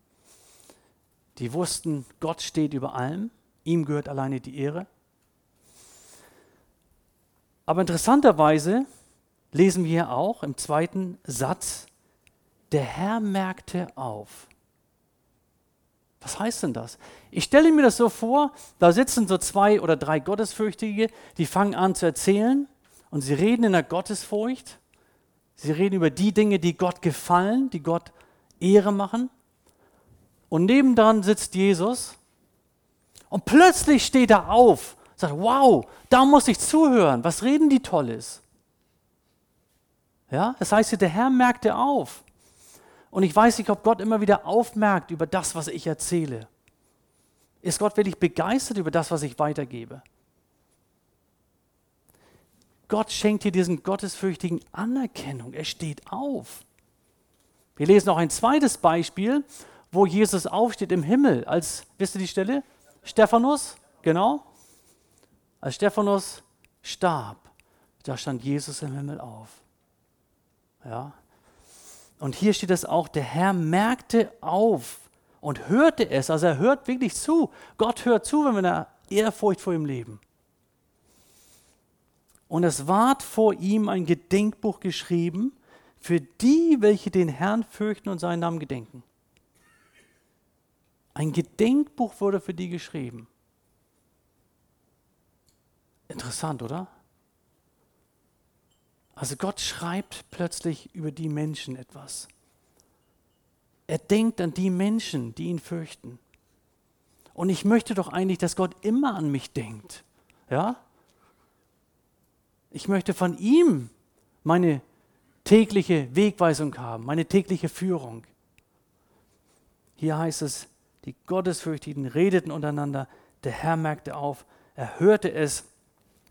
die wussten, Gott steht über allem, ihm gehört alleine die Ehre. Aber interessanterweise lesen wir hier auch im zweiten Satz, der Herr merkte auf. Was heißt denn das? Ich stelle mir das so vor, da sitzen so zwei oder drei Gottesfürchtige, die fangen an zu erzählen und sie reden in der Gottesfurcht. Sie reden über die Dinge, die Gott gefallen, die Gott Ehre machen. Und nebendran sitzt Jesus und plötzlich steht er auf sagt, wow, da muss ich zuhören. Was reden die Tolles? Ja, das heißt, der Herr merkte auf. Und ich weiß nicht, ob Gott immer wieder aufmerkt über das, was ich erzähle. Ist Gott wirklich begeistert über das, was ich weitergebe? Gott schenkt hier diesen gottesfürchtigen Anerkennung. Er steht auf. Wir lesen auch ein zweites Beispiel, wo Jesus aufsteht im Himmel. Als, wisst ihr die Stelle? Stephanus, genau. Als Stephanus starb, da stand Jesus im Himmel auf. Ja. Und hier steht es auch, der Herr merkte auf und hörte es. Also er hört wirklich zu. Gott hört zu, wenn wir in der Ehrfurcht vor ihm leben. Und es ward vor ihm ein Gedenkbuch geschrieben für die, welche den Herrn fürchten und seinen Namen gedenken. Ein Gedenkbuch wurde für die geschrieben. Interessant, oder? Also Gott schreibt plötzlich über die Menschen etwas. Er denkt an die Menschen, die ihn fürchten. Und ich möchte doch eigentlich, dass Gott immer an mich denkt. Ja? Ich möchte von ihm meine tägliche Wegweisung haben, meine tägliche Führung. Hier heißt es, die Gottesfürchtigen redeten untereinander, der Herr merkte auf, er hörte es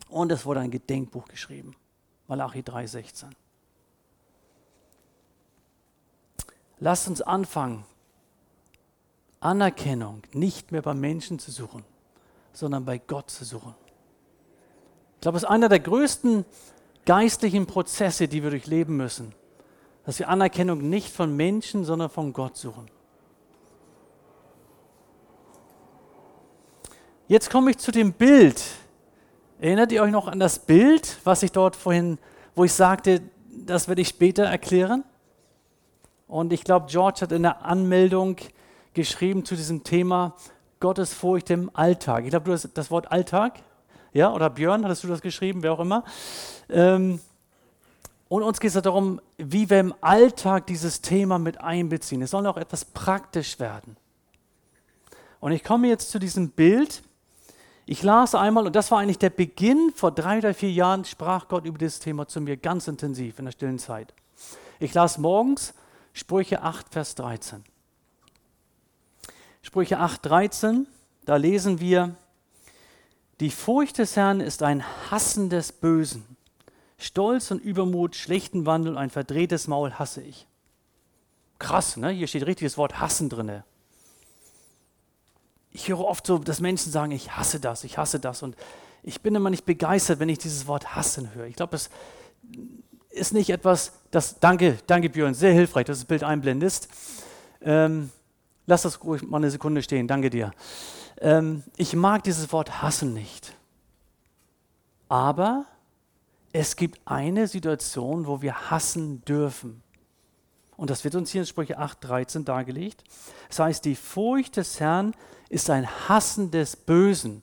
und es wurde ein Gedenkbuch geschrieben. Malachi 3,16. Lasst uns anfangen, Anerkennung nicht mehr beim Menschen zu suchen, sondern bei Gott zu suchen. Ich glaube, es ist einer der größten geistlichen Prozesse, die wir durchleben müssen, dass wir Anerkennung nicht von Menschen, sondern von Gott suchen. Jetzt komme ich zu dem Bild. Erinnert ihr euch noch an das Bild, was ich dort vorhin, wo ich sagte, das werde ich später erklären? Und ich glaube, George hat in der Anmeldung geschrieben zu diesem Thema Gottesfurcht im Alltag. Ich glaube, du hast das Wort Alltag, ja, oder Björn, hattest du das geschrieben, wer auch immer. Ähm, und uns geht es darum, wie wir im Alltag dieses Thema mit einbeziehen. Es soll auch etwas praktisch werden. Und ich komme jetzt zu diesem Bild. Ich las einmal, und das war eigentlich der Beginn, vor drei oder vier Jahren sprach Gott über dieses Thema zu mir ganz intensiv in der stillen Zeit. Ich las morgens Sprüche 8, Vers 13. Sprüche 8, 13, da lesen wir, die Furcht des Herrn ist ein Hassen des Bösen. Stolz und Übermut, schlechten Wandel, ein verdrehtes Maul hasse ich. Krass, ne? Hier steht richtig das Wort hassen drin. Ich höre oft so, dass Menschen sagen, ich hasse das, ich hasse das. Und ich bin immer nicht begeistert, wenn ich dieses Wort hassen höre. Ich glaube, es ist nicht etwas, das, danke, danke Björn, sehr hilfreich, dass du das Bild einblendest. Ähm, lass das ruhig mal eine Sekunde stehen, danke dir. Ähm, ich mag dieses Wort hassen nicht. Aber es gibt eine Situation, wo wir hassen dürfen. Und das wird uns hier in Sprüche 8,13 dargelegt. Das heißt, die Furcht des Herrn ist ein Hassen des Bösen.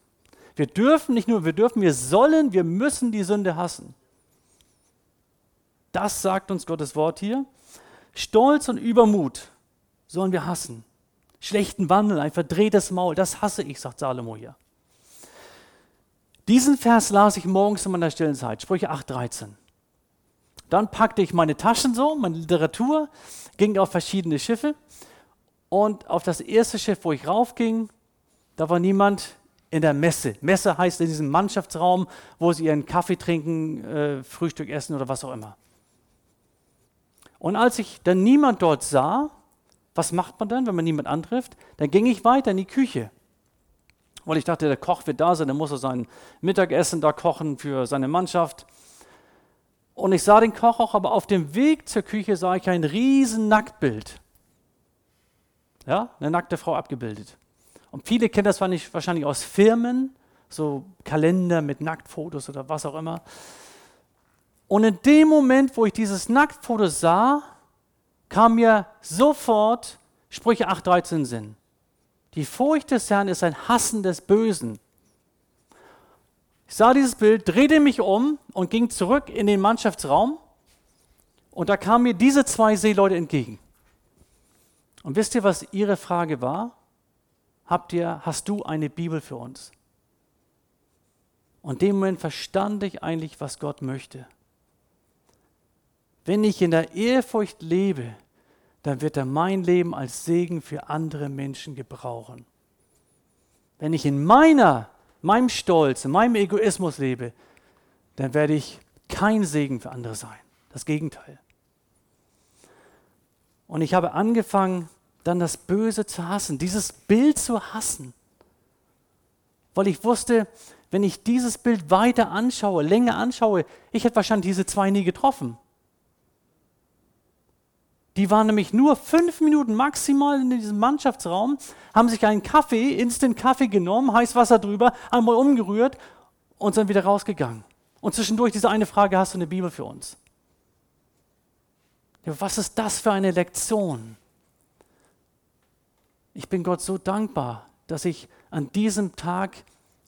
Wir dürfen nicht nur, wir dürfen, wir sollen, wir müssen die Sünde hassen. Das sagt uns Gottes Wort hier. Stolz und Übermut sollen wir hassen. Schlechten Wandel, ein verdrehtes Maul, das hasse ich, sagt Salomo hier. Diesen Vers las ich morgens in meiner stillen Zeit, Sprüche 8,13. Dann packte ich meine Taschen so, meine Literatur, ging auf verschiedene Schiffe und auf das erste Schiff, wo ich raufging, da war niemand in der Messe. Messe heißt in diesem Mannschaftsraum, wo sie ihren Kaffee trinken, äh, Frühstück essen oder was auch immer. Und als ich dann niemand dort sah, was macht man dann, wenn man niemand antrifft? Dann ging ich weiter in die Küche. Weil ich dachte, der Koch wird da sein, dann muss er sein Mittagessen da kochen für seine Mannschaft. Und ich sah den Koch auch, aber auf dem Weg zur Küche sah ich ein riesen Nacktbild. Ja, eine nackte Frau abgebildet. Und viele kennen das wahrscheinlich aus Firmen, so Kalender mit Nacktfotos oder was auch immer. Und in dem Moment, wo ich dieses Nacktfoto sah, kam mir sofort Sprüche 8,13 Sinn. Die Furcht des Herrn ist ein Hassen des Bösen. Ich sah dieses Bild, drehte mich um und ging zurück in den Mannschaftsraum. Und da kamen mir diese zwei Seeleute entgegen. Und wisst ihr, was ihre Frage war? Habt ihr, hast du eine Bibel für uns? Und in dem Moment verstand ich eigentlich, was Gott möchte. Wenn ich in der Ehrfurcht lebe, dann wird er mein Leben als Segen für andere Menschen gebrauchen. Wenn ich in meiner, meinem Stolz, in meinem Egoismus lebe, dann werde ich kein Segen für andere sein. Das Gegenteil. Und ich habe angefangen, dann das Böse zu hassen, dieses Bild zu hassen. weil ich wusste, wenn ich dieses Bild weiter anschaue, länger anschaue, ich hätte wahrscheinlich diese zwei nie getroffen. Die waren nämlich nur fünf Minuten maximal in diesem Mannschaftsraum, haben sich einen Kaffee, Instant Kaffee genommen, heiß Wasser drüber, einmal umgerührt und sind wieder rausgegangen. Und zwischendurch diese eine Frage, hast du eine Bibel für uns? Was ist das für eine Lektion? Ich bin Gott so dankbar, dass ich an diesem Tag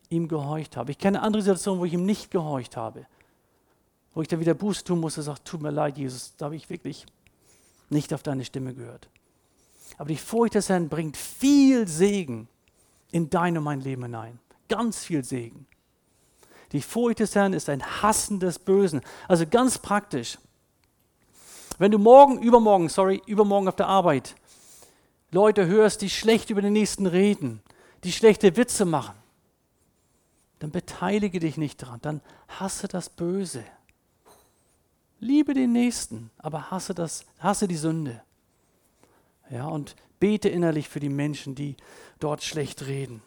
ihm gehorcht habe. Ich kenne andere Situationen, wo ich ihm nicht gehorcht habe. Wo ich dann wieder Buße tun musste, und sage, tut mir leid, Jesus, da habe ich wirklich nicht auf deine Stimme gehört. Aber die Furcht des Herrn bringt viel Segen in dein und mein Leben hinein. Ganz viel Segen. Die Furcht des Herrn ist ein Hassen des Bösen. Also ganz praktisch. Wenn du morgen, übermorgen, sorry, übermorgen auf der Arbeit Leute hörst, die schlecht über den Nächsten reden, die schlechte Witze machen, dann beteilige dich nicht daran, dann hasse das Böse. Liebe den Nächsten, aber hasse, das, hasse die Sünde. Ja, und bete innerlich für die Menschen, die dort schlecht reden.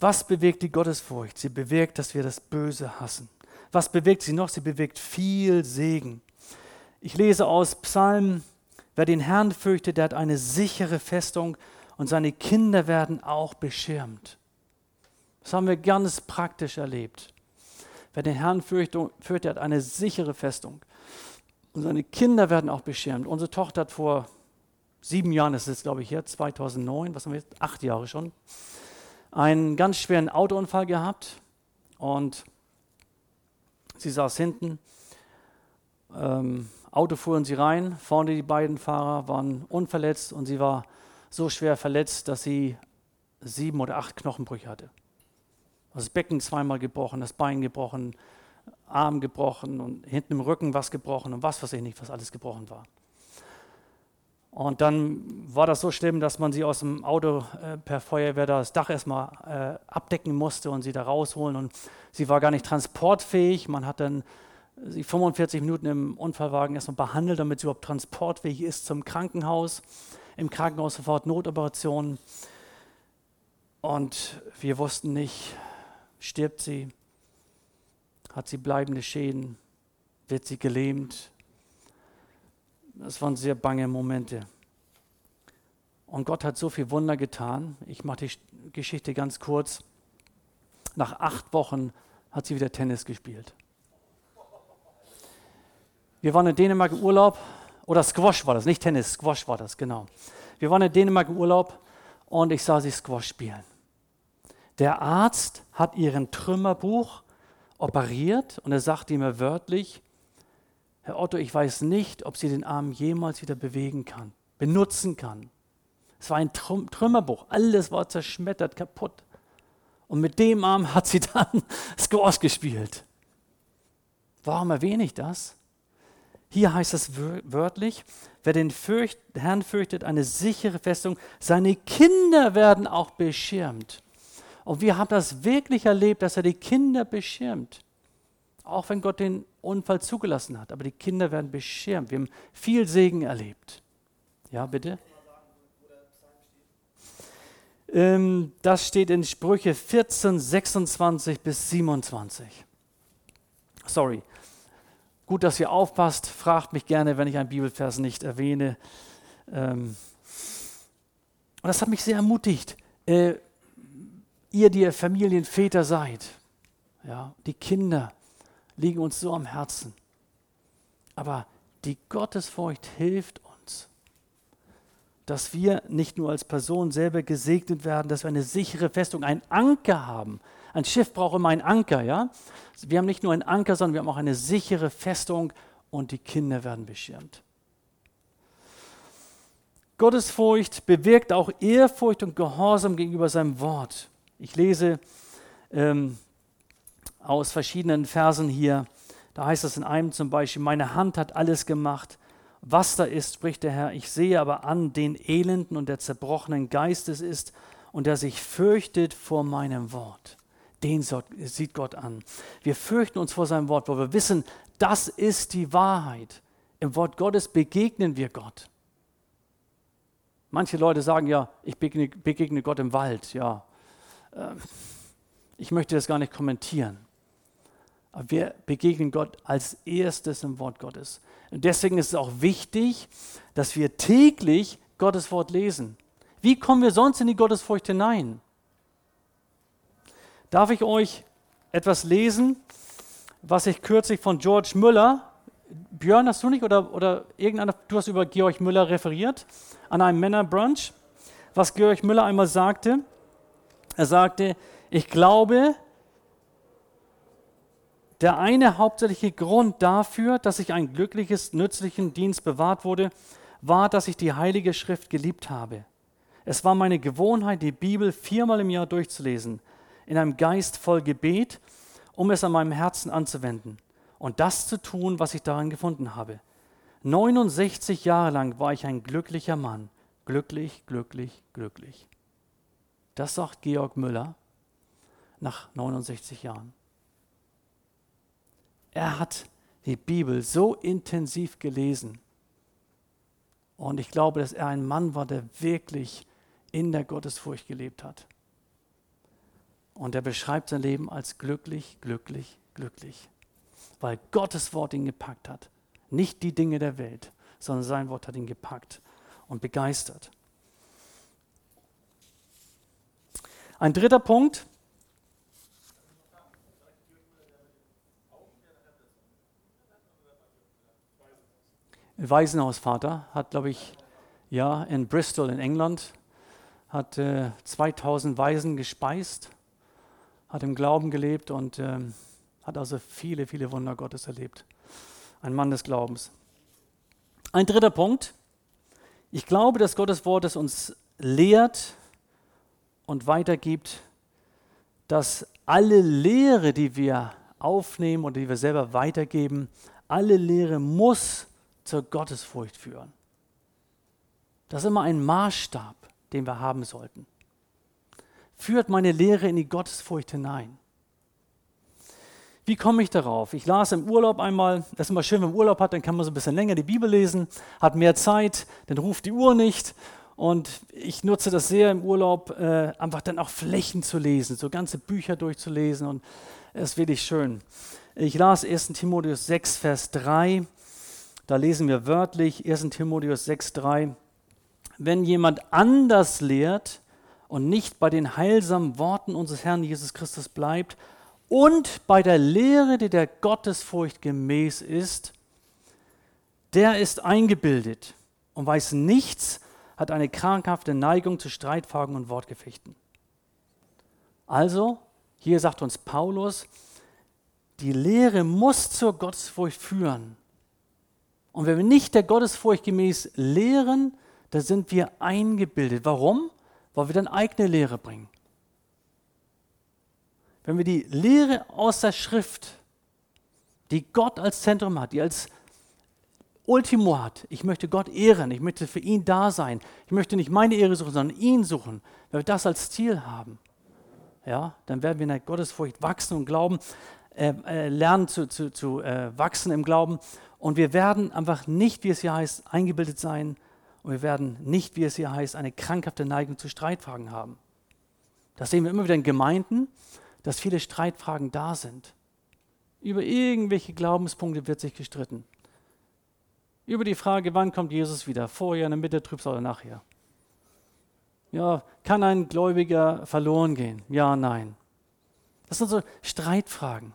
Was bewegt die Gottesfurcht? Sie bewirkt, dass wir das Böse hassen. Was bewirkt sie noch? Sie bewirkt viel Segen. Ich lese aus Psalm, wer den Herrn fürchtet, der hat eine sichere Festung und seine Kinder werden auch beschirmt. Das haben wir ganz praktisch erlebt. Wer den Herrn fürchtet, fürchtet hat eine sichere Festung. Und seine Kinder werden auch beschirmt. Unsere Tochter hat vor sieben Jahren, das ist glaube ich jetzt 2009, was haben wir jetzt, acht Jahre schon, einen ganz schweren Autounfall gehabt und sie saß hinten. Ähm, Auto fuhren sie rein, vorne die beiden Fahrer waren unverletzt und sie war so schwer verletzt, dass sie sieben oder acht Knochenbrüche hatte. Das Becken zweimal gebrochen, das Bein gebrochen, Arm gebrochen und hinten im Rücken was gebrochen und was weiß ich nicht, was alles gebrochen war. Und dann war das so schlimm, dass man sie aus dem Auto äh, per Feuerwehr das Dach erstmal äh, abdecken musste und sie da rausholen. Und sie war gar nicht transportfähig. Man hat dann sie 45 Minuten im Unfallwagen erstmal behandelt, damit sie überhaupt transportfähig ist zum Krankenhaus. Im Krankenhaus sofort Notoperation. Und wir wussten nicht, Stirbt sie? Hat sie bleibende Schäden? Wird sie gelähmt? Das waren sehr bange Momente. Und Gott hat so viel Wunder getan. Ich mache die Geschichte ganz kurz. Nach acht Wochen hat sie wieder Tennis gespielt. Wir waren in Dänemark im Urlaub, oder Squash war das, nicht Tennis, Squash war das, genau. Wir waren in Dänemark im Urlaub und ich sah sie Squash spielen. Der Arzt hat ihren Trümmerbuch operiert und er sagte mir wörtlich, Herr Otto, ich weiß nicht, ob sie den Arm jemals wieder bewegen kann, benutzen kann. Es war ein Trümmerbuch, alles war zerschmettert, kaputt. Und mit dem Arm hat sie dann Scores gespielt. Warum erwähne ich das? Hier heißt es wörtlich, wer den Fürcht, Herrn fürchtet, eine sichere Festung, seine Kinder werden auch beschirmt. Und wir haben das wirklich erlebt, dass er die Kinder beschirmt. Auch wenn Gott den Unfall zugelassen hat. Aber die Kinder werden beschirmt. Wir haben viel Segen erlebt. Ja, bitte? Ähm, das steht in Sprüche 14, 26 bis 27. Sorry. Gut, dass ihr aufpasst. Fragt mich gerne, wenn ich einen Bibelvers nicht erwähne. Ähm, und das hat mich sehr ermutigt. Äh, ihr, die ihr Familienväter seid, ja, die Kinder liegen uns so am Herzen. Aber die Gottesfurcht hilft uns, dass wir nicht nur als Person selber gesegnet werden, dass wir eine sichere Festung, einen Anker haben. Ein Schiff braucht immer einen Anker, ja? Wir haben nicht nur einen Anker, sondern wir haben auch eine sichere Festung und die Kinder werden beschirmt. Gottesfurcht bewirkt auch Ehrfurcht und Gehorsam gegenüber seinem Wort. Ich lese ähm, aus verschiedenen Versen hier. Da heißt es in einem zum Beispiel, meine Hand hat alles gemacht. Was da ist, spricht der Herr, ich sehe aber an, den Elenden und der zerbrochenen Geistes ist und der sich fürchtet vor meinem Wort. Den sieht Gott an. Wir fürchten uns vor seinem Wort, wo wir wissen, das ist die Wahrheit. Im Wort Gottes begegnen wir Gott. Manche Leute sagen ja, ich begegne, begegne Gott im Wald. Ja, ähm, ich möchte das gar nicht kommentieren. Aber wir begegnen Gott als erstes im Wort Gottes. Und deswegen ist es auch wichtig, dass wir täglich Gottes Wort lesen. Wie kommen wir sonst in die Gottesfurcht hinein? Darf ich euch etwas lesen, was ich kürzlich von George Müller, Björn, hast du nicht oder, oder irgendeiner, du hast über Georg Müller referiert, an einem Männerbrunch, was Georg Müller einmal sagte. Er sagte, ich glaube, der eine hauptsächliche Grund dafür, dass ich ein glückliches, nützlichen Dienst bewahrt wurde, war, dass ich die Heilige Schrift geliebt habe. Es war meine Gewohnheit, die Bibel viermal im Jahr durchzulesen, in einem Geist voll Gebet, um es an meinem Herzen anzuwenden und das zu tun, was ich darin gefunden habe. 69 Jahre lang war ich ein glücklicher Mann. Glücklich, glücklich, glücklich. Das sagt Georg Müller nach 69 Jahren. Er hat die Bibel so intensiv gelesen. Und ich glaube, dass er ein Mann war, der wirklich in der Gottesfurcht gelebt hat. Und er beschreibt sein Leben als glücklich, glücklich, glücklich. Weil Gottes Wort ihn gepackt hat. Nicht die Dinge der Welt, sondern sein Wort hat ihn gepackt und begeistert. Ein dritter Punkt, Waisenhausvater, hat, glaube ich, ja, in Bristol in England, hat äh, 2000 Waisen gespeist, hat im Glauben gelebt und äh, hat also viele, viele Wunder Gottes erlebt. Ein Mann des Glaubens. Ein dritter Punkt. Ich glaube, dass Gottes Wort es uns lehrt und weitergibt, dass alle Lehre, die wir aufnehmen oder die wir selber weitergeben, alle Lehre muss zur Gottesfurcht führen. Das ist immer ein Maßstab, den wir haben sollten. Führt meine Lehre in die Gottesfurcht hinein. Wie komme ich darauf? Ich las im Urlaub einmal, das ist immer schön, wenn man Urlaub hat, dann kann man so ein bisschen länger die Bibel lesen, hat mehr Zeit, dann ruft die Uhr nicht. Und ich nutze das sehr im Urlaub, äh, einfach dann auch Flächen zu lesen, so ganze Bücher durchzulesen und es ist wirklich schön. Ich las 1. Timotheus 6, Vers 3. Da lesen wir wörtlich 1 Timotheus 6,3. Wenn jemand anders lehrt und nicht bei den heilsamen Worten unseres Herrn Jesus Christus bleibt und bei der Lehre, die der Gottesfurcht gemäß ist, der ist eingebildet und weiß nichts, hat eine krankhafte Neigung zu Streitfragen und Wortgefechten. Also, hier sagt uns Paulus, die Lehre muss zur Gottesfurcht führen. Und wenn wir nicht der Gottesfurcht gemäß lehren, dann sind wir eingebildet. Warum? Weil wir dann eigene Lehre bringen. Wenn wir die Lehre aus der Schrift, die Gott als Zentrum hat, die als Ultimo hat, ich möchte Gott ehren, ich möchte für ihn da sein, ich möchte nicht meine Ehre suchen, sondern ihn suchen, wenn wir das als Ziel haben, ja, dann werden wir in der Gottesfurcht wachsen und glauben, äh, äh, lernen zu, zu, zu äh, wachsen im Glauben und wir werden einfach nicht, wie es hier heißt, eingebildet sein. Und wir werden nicht, wie es hier heißt, eine krankhafte Neigung zu Streitfragen haben. Das sehen wir immer wieder in Gemeinden, dass viele Streitfragen da sind. Über irgendwelche Glaubenspunkte wird sich gestritten. Über die Frage, wann kommt Jesus wieder? Vorher, in der Mitte, Trübsal oder nachher? Ja, kann ein Gläubiger verloren gehen? Ja, nein. Das sind so Streitfragen.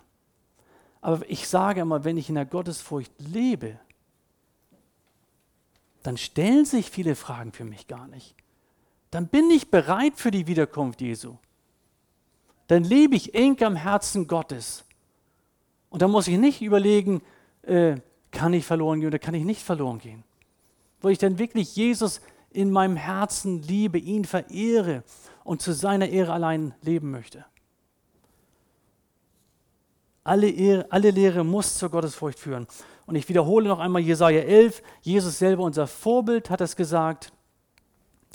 Aber ich sage immer, wenn ich in der Gottesfurcht lebe, dann stellen sich viele Fragen für mich gar nicht. Dann bin ich bereit für die Wiederkunft Jesu. Dann lebe ich eng am Herzen Gottes. Und dann muss ich nicht überlegen, äh, kann ich verloren gehen oder kann ich nicht verloren gehen. Wo ich dann wirklich Jesus in meinem Herzen liebe, ihn verehre und zu seiner Ehre allein leben möchte. Alle, Ehre, alle Lehre muss zur Gottesfurcht führen. Und ich wiederhole noch einmal Jesaja 11. Jesus selber, unser Vorbild, hat es gesagt,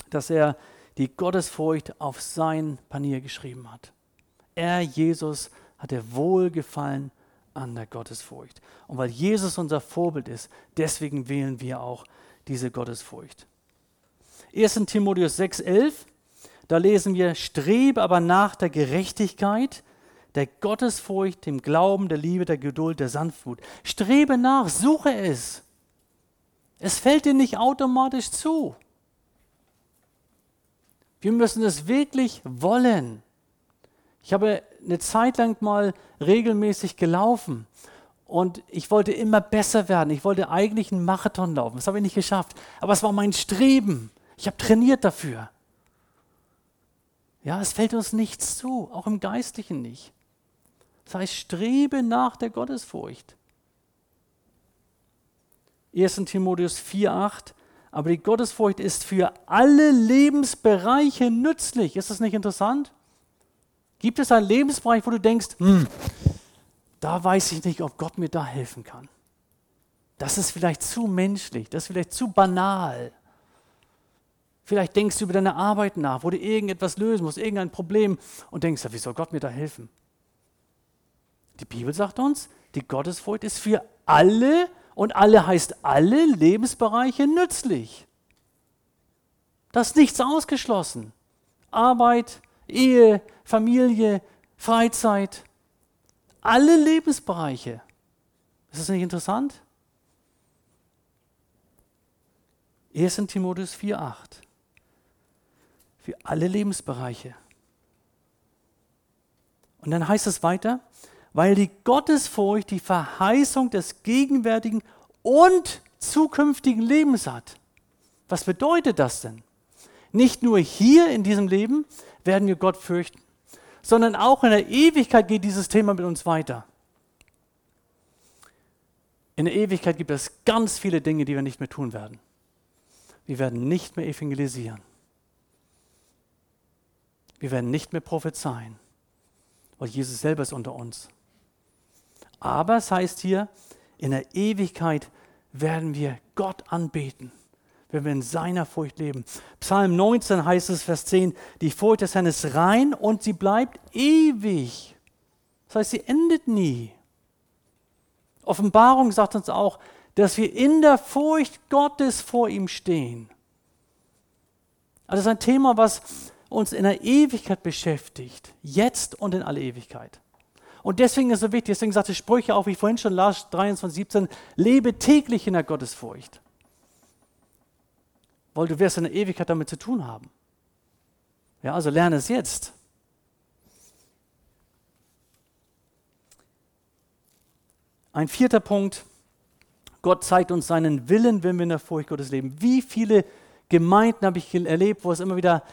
dass er die Gottesfurcht auf sein Panier geschrieben hat. Er, Jesus, hatte Wohlgefallen an der Gottesfurcht. Und weil Jesus unser Vorbild ist, deswegen wählen wir auch diese Gottesfurcht. 1. Timotheus 6,11, da lesen wir, strebe aber nach der Gerechtigkeit, der Gottesfurcht, dem Glauben, der Liebe, der Geduld, der Sanftmut. Strebe nach, suche es. Es fällt dir nicht automatisch zu. Wir müssen es wirklich wollen. Ich habe eine Zeit lang mal regelmäßig gelaufen und ich wollte immer besser werden. Ich wollte eigentlich einen Marathon laufen. Das habe ich nicht geschafft. Aber es war mein Streben. Ich habe trainiert dafür. Ja, es fällt uns nichts zu, auch im Geistlichen nicht. Das heißt, strebe nach der Gottesfurcht. 1. Timotheus 4,8 Aber die Gottesfurcht ist für alle Lebensbereiche nützlich. Ist das nicht interessant? Gibt es einen Lebensbereich, wo du denkst, hm, da weiß ich nicht, ob Gott mir da helfen kann? Das ist vielleicht zu menschlich, das ist vielleicht zu banal. Vielleicht denkst du über deine Arbeit nach, wo du irgendetwas lösen musst, irgendein Problem und denkst, wie soll Gott mir da helfen? Die Bibel sagt uns, die Gottesfurcht ist für alle und alle heißt alle Lebensbereiche nützlich. Da ist nichts ausgeschlossen. Arbeit, Ehe, Familie, Freizeit, alle Lebensbereiche. Ist das nicht interessant? 1. Timotheus 4,8. Für alle Lebensbereiche. Und dann heißt es weiter, weil die Gottesfurcht die Verheißung des gegenwärtigen und zukünftigen Lebens hat. Was bedeutet das denn? Nicht nur hier in diesem Leben werden wir Gott fürchten, sondern auch in der Ewigkeit geht dieses Thema mit uns weiter. In der Ewigkeit gibt es ganz viele Dinge, die wir nicht mehr tun werden. Wir werden nicht mehr evangelisieren. Wir werden nicht mehr prophezeien, weil Jesus selber ist unter uns. Aber es heißt hier, in der Ewigkeit werden wir Gott anbeten, wenn wir in seiner Furcht leben. Psalm 19 heißt es, Vers 10, die Furcht des Herrn ist rein und sie bleibt ewig. Das heißt, sie endet nie. Offenbarung sagt uns auch, dass wir in der Furcht Gottes vor ihm stehen. Also das ist ein Thema, was uns in der Ewigkeit beschäftigt, jetzt und in alle Ewigkeit. Und deswegen ist es so wichtig, deswegen sagte Sprüche auch, wie ich vorhin schon las, 23, 17, lebe täglich in der Gottesfurcht. Weil du wirst in der Ewigkeit damit zu tun haben. Ja, also lerne es jetzt. Ein vierter Punkt. Gott zeigt uns seinen Willen, wenn wir in der Furcht Gottes leben. Wie viele Gemeinden habe ich erlebt, wo es immer wieder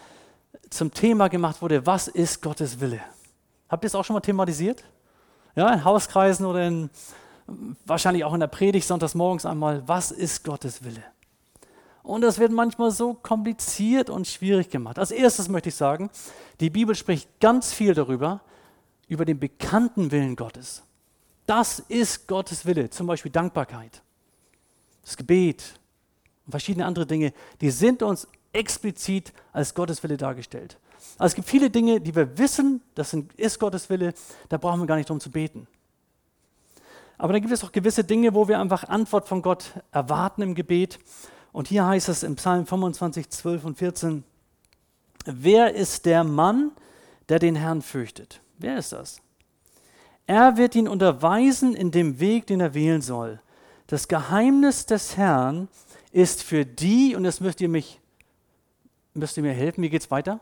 zum Thema gemacht wurde, was ist Gottes Wille? Habt ihr es auch schon mal thematisiert? Ja, in Hauskreisen oder in, wahrscheinlich auch in der Predigt sonntags morgens einmal, was ist Gottes Wille? Und das wird manchmal so kompliziert und schwierig gemacht. Als erstes möchte ich sagen, die Bibel spricht ganz viel darüber, über den bekannten Willen Gottes. Das ist Gottes Wille, zum Beispiel Dankbarkeit, das Gebet und verschiedene andere Dinge, die sind uns explizit als Gottes Wille dargestellt. Also es gibt viele Dinge, die wir wissen, das ist Gottes Wille, da brauchen wir gar nicht drum zu beten. Aber dann gibt es auch gewisse Dinge, wo wir einfach Antwort von Gott erwarten im Gebet. Und hier heißt es im Psalm 25, 12 und 14, wer ist der Mann, der den Herrn fürchtet? Wer ist das? Er wird ihn unterweisen in dem Weg, den er wählen soll. Das Geheimnis des Herrn ist für die, und das müsst ihr mich, müsst ihr mir helfen, wie geht es weiter?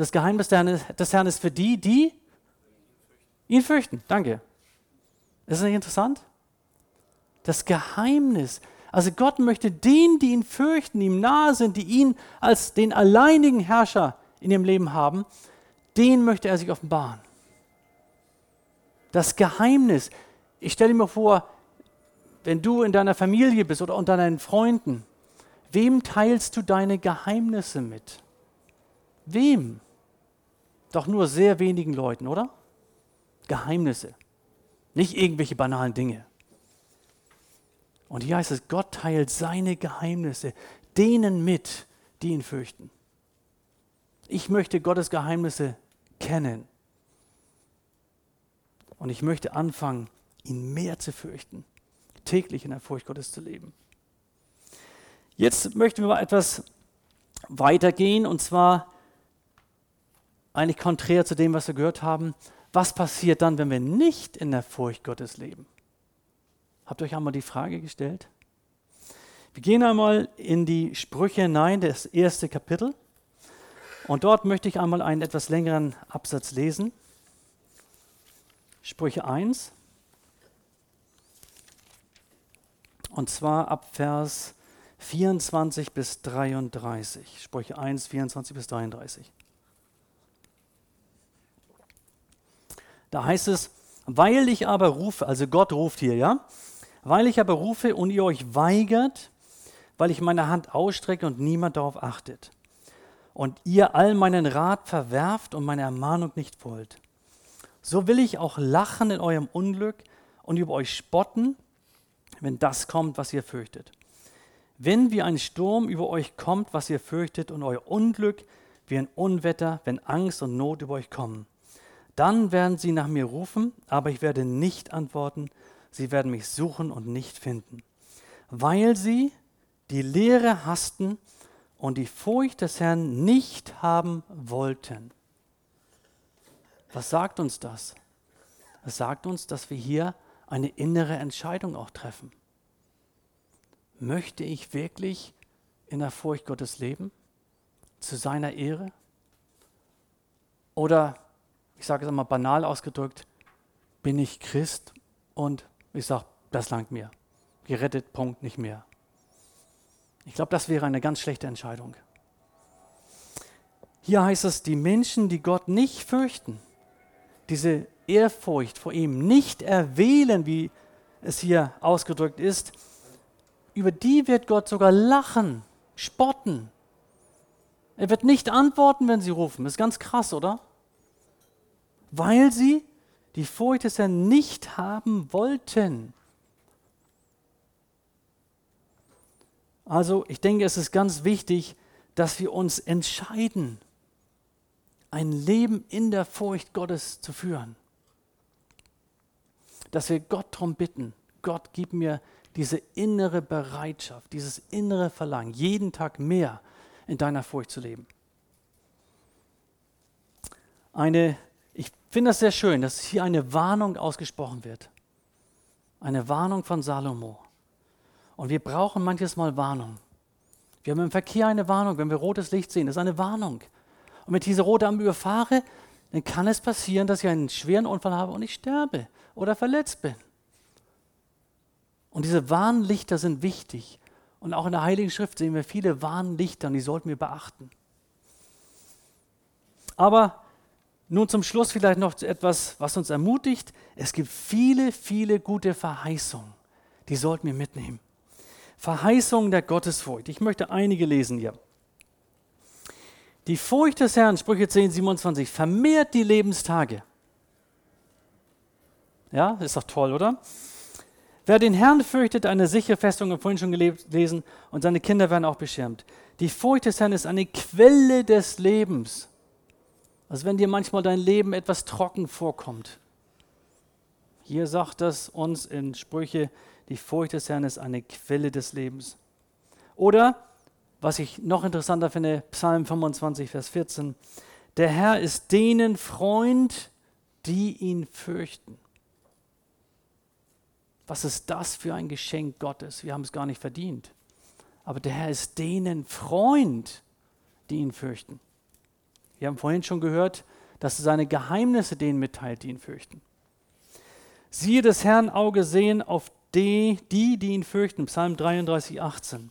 Das Geheimnis des Herrn ist für die, die ihn fürchten. Danke. Ist das nicht interessant? Das Geheimnis. Also Gott möchte denen, die ihn fürchten, ihm nahe sind, die ihn als den alleinigen Herrscher in ihrem Leben haben, den möchte er sich offenbaren. Das Geheimnis. Ich stelle mir vor, wenn du in deiner Familie bist oder unter deinen Freunden, wem teilst du deine Geheimnisse mit? Wem? Doch nur sehr wenigen Leuten, oder? Geheimnisse. Nicht irgendwelche banalen Dinge. Und hier heißt es, Gott teilt seine Geheimnisse denen mit, die ihn fürchten. Ich möchte Gottes Geheimnisse kennen. Und ich möchte anfangen, ihn mehr zu fürchten, täglich in der Furcht Gottes zu leben. Jetzt möchten wir mal etwas weitergehen und zwar eigentlich konträr zu dem, was wir gehört haben. Was passiert dann, wenn wir nicht in der Furcht Gottes leben? Habt ihr euch einmal die Frage gestellt? Wir gehen einmal in die Sprüche hinein, das erste Kapitel. Und dort möchte ich einmal einen etwas längeren Absatz lesen. Sprüche 1. Und zwar ab Vers 24 bis 33. Sprüche 1, 24 bis 33. Da heißt es, weil ich aber rufe, also Gott ruft hier, ja, weil ich aber rufe und ihr euch weigert, weil ich meine Hand ausstrecke und niemand darauf achtet. Und ihr all meinen Rat verwerft und meine Ermahnung nicht wollt. So will ich auch lachen in eurem Unglück und über euch spotten, wenn das kommt, was ihr fürchtet. Wenn wie ein Sturm über euch kommt, was ihr fürchtet, und euer Unglück wie ein Unwetter, wenn Angst und Not über euch kommen, dann werden sie nach mir rufen, aber ich werde nicht antworten. Sie werden mich suchen und nicht finden, weil sie die Lehre hassten und die Furcht des Herrn nicht haben wollten. Was sagt uns das? Es sagt uns, dass wir hier eine innere Entscheidung auch treffen. Möchte ich wirklich in der Furcht Gottes leben? Zu seiner Ehre? Oder, ich sage es einmal banal ausgedrückt, bin ich Christ und ich sage, das langt mir. Gerettet, Punkt, nicht mehr. Ich glaube, das wäre eine ganz schlechte Entscheidung. Hier heißt es, die Menschen, die Gott nicht fürchten, diese Ehrfurcht vor ihm nicht erwählen, wie es hier ausgedrückt ist, über die wird Gott sogar lachen, spotten. Er wird nicht antworten, wenn sie rufen. Ist ganz krass, oder? Weil sie die Furcht des Herrn nicht haben wollten. Also ich denke, es ist ganz wichtig, dass wir uns entscheiden, ein Leben in der Furcht Gottes zu führen. Dass wir Gott darum bitten, Gott, gib mir diese innere Bereitschaft, dieses innere Verlangen, jeden Tag mehr in deiner Furcht zu leben. Eine, ich finde es sehr schön, dass hier eine Warnung ausgesprochen wird. Eine Warnung von Salomo. Und wir brauchen manches Mal Warnung. Wir haben im Verkehr eine Warnung, wenn wir rotes Licht sehen, das ist eine Warnung. Und wenn ich diese rote Ampel überfahre, dann kann es passieren, dass ich einen schweren Unfall habe und ich sterbe oder verletzt bin. Und diese Warnlichter sind wichtig. Und auch in der Heiligen Schrift sehen wir viele Warnlichter und die sollten wir beachten. Aber nun zum Schluss vielleicht noch etwas, was uns ermutigt. Es gibt viele, viele gute Verheißungen. Die sollten wir mitnehmen. Verheißung der Gottesfurcht. Ich möchte einige lesen hier. Die Furcht des Herrn, Sprüche 10, 27, vermehrt die Lebenstage. Ja, ist doch toll, oder? Wer den Herrn fürchtet, eine sichere Festung, wir vorhin schon gelesen, und seine Kinder werden auch beschirmt. Die Furcht des Herrn ist eine Quelle des Lebens. Also wenn dir manchmal dein Leben etwas trocken vorkommt. Hier sagt es uns in Sprüche die Furcht des Herrn ist eine Quelle des Lebens. Oder, was ich noch interessanter finde, Psalm 25, Vers 14. Der Herr ist denen Freund, die ihn fürchten. Was ist das für ein Geschenk Gottes? Wir haben es gar nicht verdient. Aber der Herr ist denen Freund, die ihn fürchten. Wir haben vorhin schon gehört, dass er seine Geheimnisse denen mitteilt, die ihn fürchten. Siehe des Herrn Auge sehen auf die, die, die ihn fürchten. Psalm 33, 18.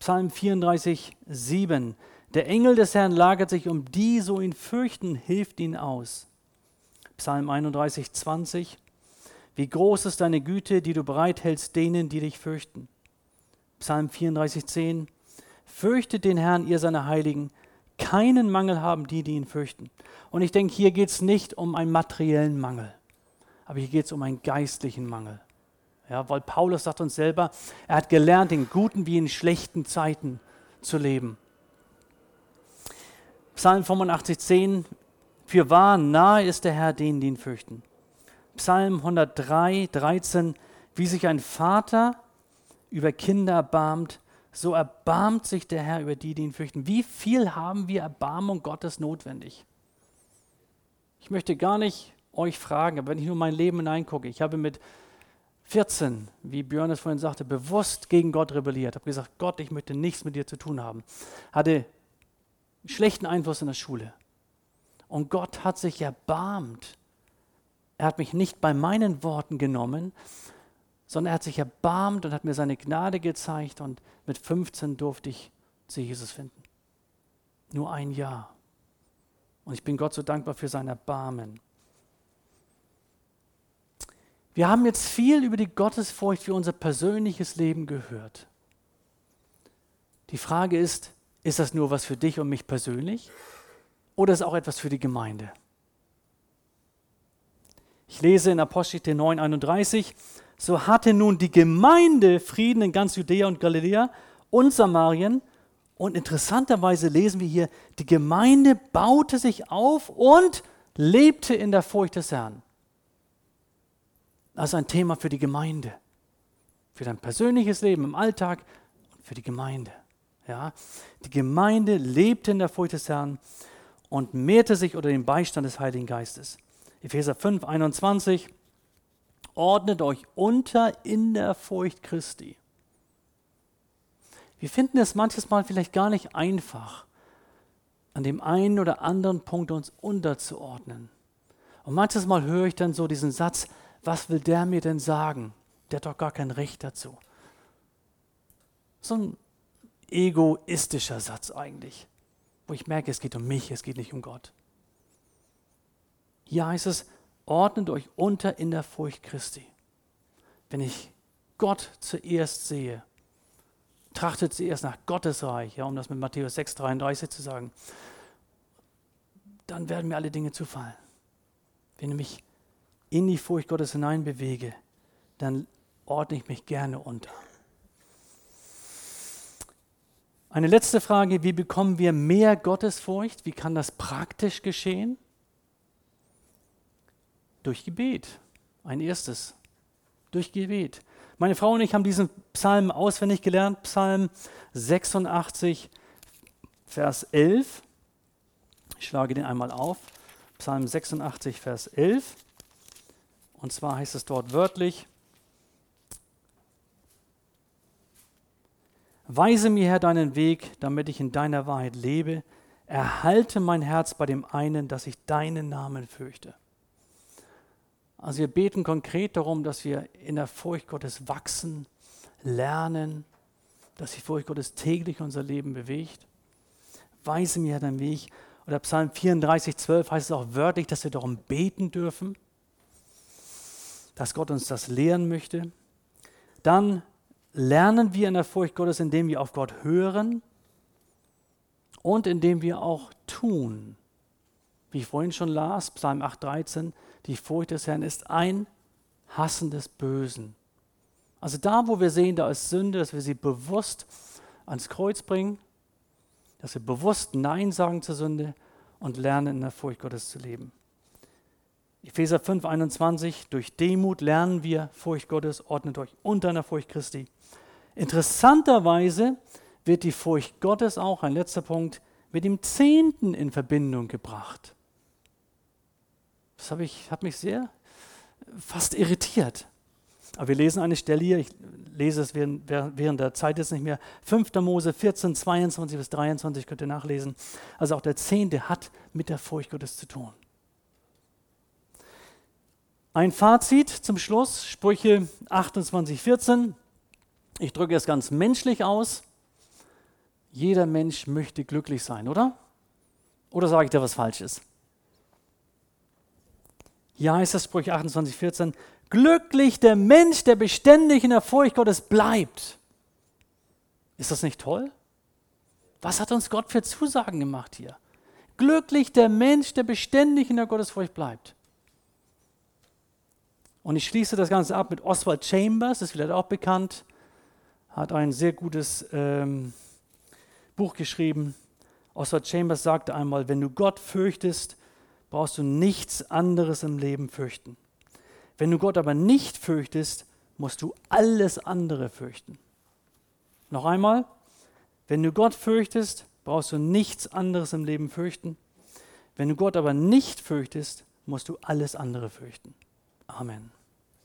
Psalm 34, 7. Der Engel des Herrn lagert sich um die, so ihn fürchten, hilft ihn aus. Psalm 31, 20. Wie groß ist deine Güte, die du bereithältst denen, die dich fürchten. Psalm 34, 10. Fürchtet den Herrn, ihr seine Heiligen. Keinen Mangel haben die, die ihn fürchten. Und ich denke, hier geht es nicht um einen materiellen Mangel, aber hier geht es um einen geistlichen Mangel. Ja, weil Paulus sagt uns selber, er hat gelernt, in guten wie in schlechten Zeiten zu leben. Psalm 85, 10, für wahr nahe ist der Herr denen, die ihn fürchten. Psalm 103, 13, wie sich ein Vater über Kinder erbarmt, so erbarmt sich der Herr über die, die ihn fürchten. Wie viel haben wir Erbarmung Gottes notwendig? Ich möchte gar nicht euch fragen, aber wenn ich nur mein Leben hineingucke, ich habe mit 14, wie Björn es vorhin sagte, bewusst gegen Gott rebelliert, habe gesagt, Gott, ich möchte nichts mit dir zu tun haben. Hatte schlechten Einfluss in der Schule. Und Gott hat sich erbarmt. Er hat mich nicht bei meinen Worten genommen, sondern er hat sich erbarmt und hat mir seine Gnade gezeigt und mit 15 durfte ich zu Jesus finden. Nur ein Jahr. Und ich bin Gott so dankbar für sein Erbarmen. Wir haben jetzt viel über die Gottesfurcht für unser persönliches Leben gehört. Die Frage ist, ist das nur was für dich und mich persönlich oder ist auch etwas für die Gemeinde? Ich lese in Apostel 9, 31, so hatte nun die Gemeinde Frieden in ganz Judäa und Galiläa und Samarien. Und interessanterweise lesen wir hier, die Gemeinde baute sich auf und lebte in der Furcht des Herrn. Das ist ein Thema für die Gemeinde, für dein persönliches Leben im Alltag und für die Gemeinde. Ja? Die Gemeinde lebte in der Furcht des Herrn und mehrte sich unter dem Beistand des Heiligen Geistes. Epheser 5, 21 ordnet euch unter in der Furcht Christi. Wir finden es manches Mal vielleicht gar nicht einfach, an dem einen oder anderen Punkt uns unterzuordnen. Und manches Mal höre ich dann so diesen Satz, was will der mir denn sagen? Der hat doch gar kein Recht dazu. So ein egoistischer Satz eigentlich, wo ich merke, es geht um mich, es geht nicht um Gott. Hier heißt es, ordnet euch unter in der Furcht Christi. Wenn ich Gott zuerst sehe, trachtet zuerst nach Gottes Reich, ja, um das mit Matthäus 6,33 zu sagen, dann werden mir alle Dinge zufallen. Wenn ich mich in die Furcht Gottes hinein bewege, dann ordne ich mich gerne unter. Eine letzte Frage, wie bekommen wir mehr Gottesfurcht? Wie kann das praktisch geschehen? Durch Gebet. Ein erstes. Durch Gebet. Meine Frau und ich haben diesen Psalm auswendig gelernt, Psalm 86, Vers 11. Ich schlage den einmal auf. Psalm 86, Vers 11. Und zwar heißt es dort wörtlich, Weise mir, Herr, deinen Weg, damit ich in deiner Wahrheit lebe. Erhalte mein Herz bei dem einen, dass ich deinen Namen fürchte. Also wir beten konkret darum, dass wir in der Furcht Gottes wachsen, lernen, dass die Furcht Gottes täglich unser Leben bewegt. Weise mir deinen Weg. Oder Psalm 34, 12 heißt es auch wörtlich, dass wir darum beten dürfen, dass Gott uns das lehren möchte. Dann lernen wir in der Furcht Gottes, indem wir auf Gott hören und indem wir auch tun. Wie ich vorhin schon las, Psalm 8,13, die Furcht des Herrn ist ein Hassen des Bösen. Also da, wo wir sehen, da ist Sünde, dass wir sie bewusst ans Kreuz bringen, dass wir bewusst Nein sagen zur Sünde und lernen, in der Furcht Gottes zu leben. Epheser 5, 21, durch Demut lernen wir Furcht Gottes, ordnet euch unter einer Furcht Christi. Interessanterweise wird die Furcht Gottes auch, ein letzter Punkt, mit dem Zehnten in Verbindung gebracht. Das habe ich, hat mich sehr fast irritiert. Aber wir lesen eine Stelle hier, ich lese es während, während der Zeit jetzt nicht mehr. 5. Mose 14, 22 bis 23 könnt ihr nachlesen. Also auch der Zehnte hat mit der Furcht Gottes zu tun. Ein Fazit zum Schluss, Sprüche 28, 14. Ich drücke es ganz menschlich aus. Jeder Mensch möchte glücklich sein, oder? Oder sage ich da was Falsches? Hier heißt es Sprüche 28, 14, glücklich der Mensch, der beständig in der Furcht Gottes bleibt. Ist das nicht toll? Was hat uns Gott für Zusagen gemacht hier? Glücklich der Mensch, der beständig in der Gottesfurcht bleibt. Und ich schließe das Ganze ab mit Oswald Chambers, das ist vielleicht auch bekannt, hat ein sehr gutes ähm, Buch geschrieben. Oswald Chambers sagte einmal, wenn du Gott fürchtest, brauchst du nichts anderes im Leben fürchten. Wenn du Gott aber nicht fürchtest, musst du alles andere fürchten. Noch einmal, Wenn du Gott fürchtest, brauchst du nichts anderes im Leben fürchten. Wenn du Gott aber nicht fürchtest, musst du alles andere fürchten. Amen.